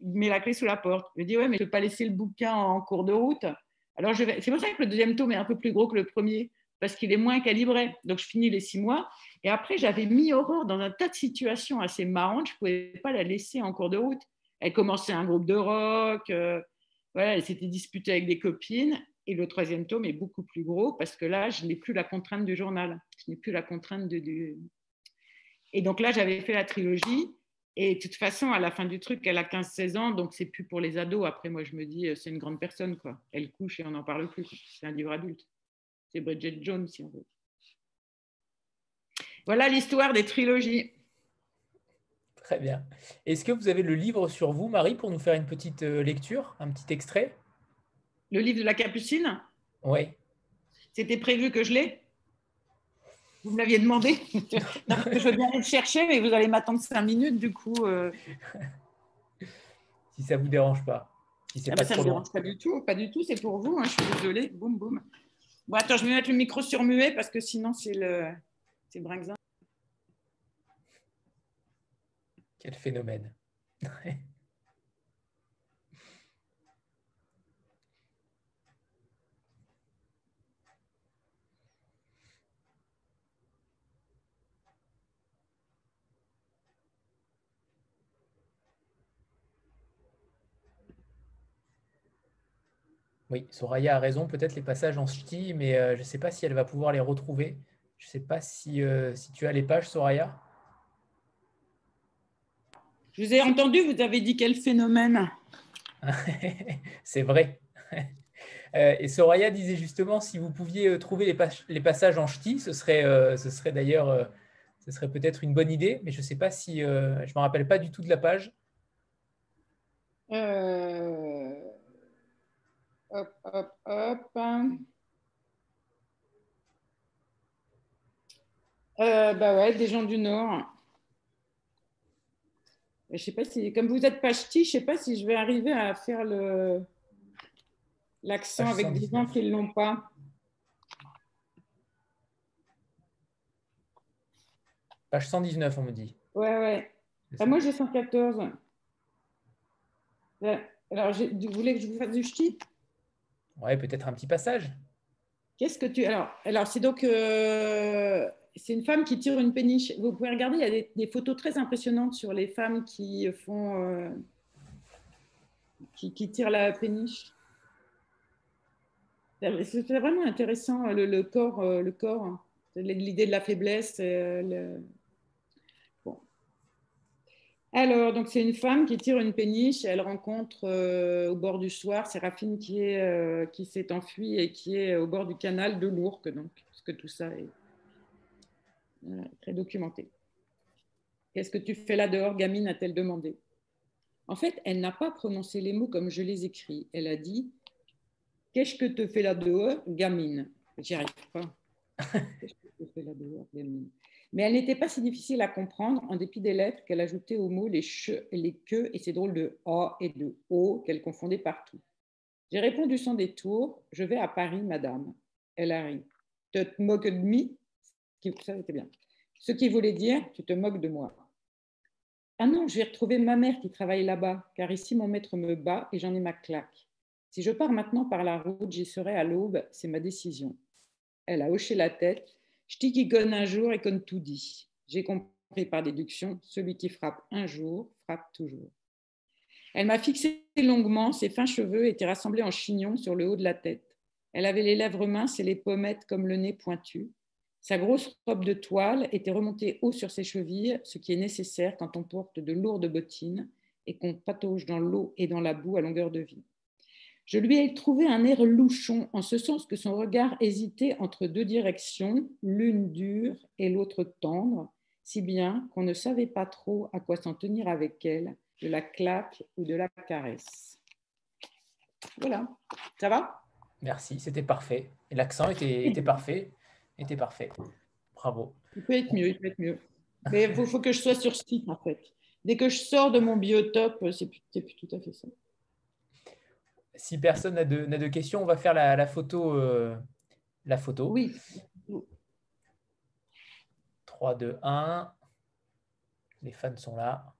Il met la clé sous la porte. Je me dis, ouais, mais je ne peux pas laisser le bouquin en cours de route. Alors, je vais... c'est pour ça que le deuxième tome est un peu plus gros que le premier, parce qu'il est moins calibré. Donc, je finis les six mois. Et après, j'avais mis Aurore dans un tas de situations assez marrantes. Je ne pouvais pas la laisser en cours de route. Elle commençait un groupe de rock. Euh, voilà, elle s'était disputée avec des copines. Et le troisième tome est beaucoup plus gros parce que là, je n'ai plus la contrainte du journal. Je n'ai plus la contrainte de. Et donc là, j'avais fait la trilogie. Et de toute façon, à la fin du truc, elle a 15-16 ans, donc c'est plus pour les ados. Après, moi, je me dis, euh, c'est une grande personne, quoi. Elle couche et on n'en parle plus. C'est un livre adulte. C'est Bridget Jones, si on veut. Voilà l'histoire des trilogies. Très bien. Est-ce que vous avez le livre sur vous, Marie, pour nous faire une petite euh, lecture, un petit extrait? Le livre de la Capucine Oui. C'était prévu que je l'ai Vous me l'aviez demandé [LAUGHS] Je veux bien aller le chercher, mais vous allez m'attendre cinq minutes, du coup. Euh. [LAUGHS] si ça ne vous dérange pas. Ah bah, ça ne me dérange pas du tout, pas du tout, c'est pour vous, hein, je suis désolée. Boum, boum. Bon, attends, je vais mettre le micro sur muet parce que sinon, c'est le. C'est brinxin. Quel phénomène. [LAUGHS] Oui, Soraya a raison, peut-être les passages en ch'ti, mais euh, je ne sais pas si elle va pouvoir les retrouver. Je ne sais pas si, euh, si tu as les pages, Soraya. Je vous ai entendu, vous avez dit quel phénomène? [LAUGHS] C'est vrai. [LAUGHS] Euh, et Soraya disait justement, si vous pouviez trouver les, les passages en ch'ti, ce serait, ce serait d'ailleurs, ce serait peut-être une bonne idée, mais je ne sais pas si, je ne me rappelle pas du tout de la page. Hop, hop, hop. Euh, bah ouais, des gens du Nord. Je sais pas si, comme vous êtes pas ch'ti, je sais pas si je vais arriver à faire le l'accent avec des gens qui ne l'ont pas. Page 119, on me dit. Ouais, ouais. Ah, moi, j'ai 114. Alors, vous voulez que je vous fasse du ch'ti? Ouais, peut-être un petit passage. Qu'est-ce que tu. Alors, alors c'est donc. Euh, c'est une femme qui tire une péniche. Vous pouvez regarder, il y a des, photos très impressionnantes sur les femmes qui font. Euh, qui, tirent la péniche. C'est vraiment intéressant, le, corps. Le corps. Euh, l'idée de la faiblesse. Le, alors, donc c'est une femme qui tire une péniche. Elle rencontre euh, au bord du soir Séraphine qui est euh, qui s'est enfuie et qui est au bord du canal de l'Ourcq. Donc, parce que tout ça est euh, très documenté. Qu'est-ce que tu fais là dehors, gamine a-t-elle demandé. En fait, elle n'a pas prononcé les mots comme je les écris. Elle a dit Qu'est-ce que tu fais là dehors, gamine? J'y arrive pas. [LAUGHS] Qu'est-ce que tu fais là dehors, gamine? Mais elle n'était pas si difficile à comprendre en dépit des lettres qu'elle ajoutait aux mots les che et les que et ces drôles de a et de o qu'elle confondait partout. J'ai répondu sans détour Je vais à Paris, madame. Elle a ri. Tu te moques de moi Ça, c'était bien. Ce qui voulait dire Tu te moques de moi. Ah non, je vais retrouver ma mère qui travaille là-bas, car ici mon maître me bat et j'en ai ma claque. Si je pars maintenant par la route, j'y serai à l'aube, c'est ma décision. Elle a hoché la tête dis qui conne un jour et conne tout dit. J'ai compris par déduction, celui qui frappe un jour frappe toujours. Elle m'a fixé longuement, ses fins cheveux étaient rassemblés en chignon sur le haut de la tête. Elle avait les lèvres minces et les pommettes comme le nez pointu. Sa grosse robe de toile était remontée haut sur ses chevilles, ce qui est nécessaire quand on porte de lourdes bottines et qu'on patauge dans l'eau et dans la boue à longueur de vie. Je lui ai trouvé un air louchon, en ce sens que son regard hésitait entre deux directions, l'une dure et l'autre tendre, si bien qu'on ne savait pas trop à quoi s'en tenir avec elle, de la claque ou de la caresse. Voilà, ça va? Merci, c'était parfait. Et l'accent était, parfait, était parfait. Bravo. Il peut être mieux, il peut être mieux. Mais il faut, que je sois sur site en fait. Dès que je sors de mon biotope, c'est plus tout à fait ça si personne n'a de, questions, on va faire la, photo. Euh, la photo. Oui. 3, 2, 1. Les fans sont là.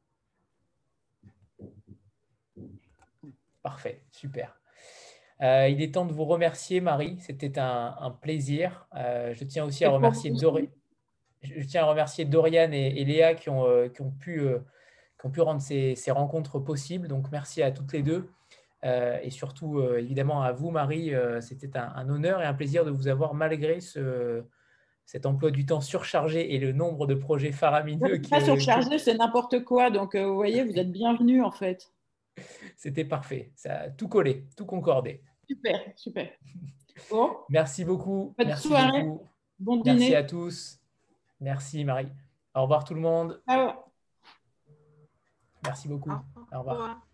Parfait, super. Euh, il est temps de vous remercier, Marie. C'était un, plaisir. Euh, je tiens aussi à remercier, je tiens à remercier Dorian et, Léa qui ont, qui ont, pu, qui ont pu rendre ces, ces rencontres possibles. Donc, merci à toutes les deux. Euh, et surtout, euh, évidemment, à vous, Marie, euh, c'était un, honneur et un plaisir de vous avoir malgré ce, cet emploi du temps surchargé et le nombre de projets faramineux. Pas surchargé, c'est n'importe quoi. Donc, vous voyez, vous êtes bienvenue en fait. [LAUGHS] C'était parfait. Ça a tout collé, tout concordé. Super, super. Bon. Merci beaucoup. Bonne Merci soirée. Bon dîner. Merci à tous. Merci, Marie. Au revoir tout le monde. Ciao. Merci beaucoup. Au revoir.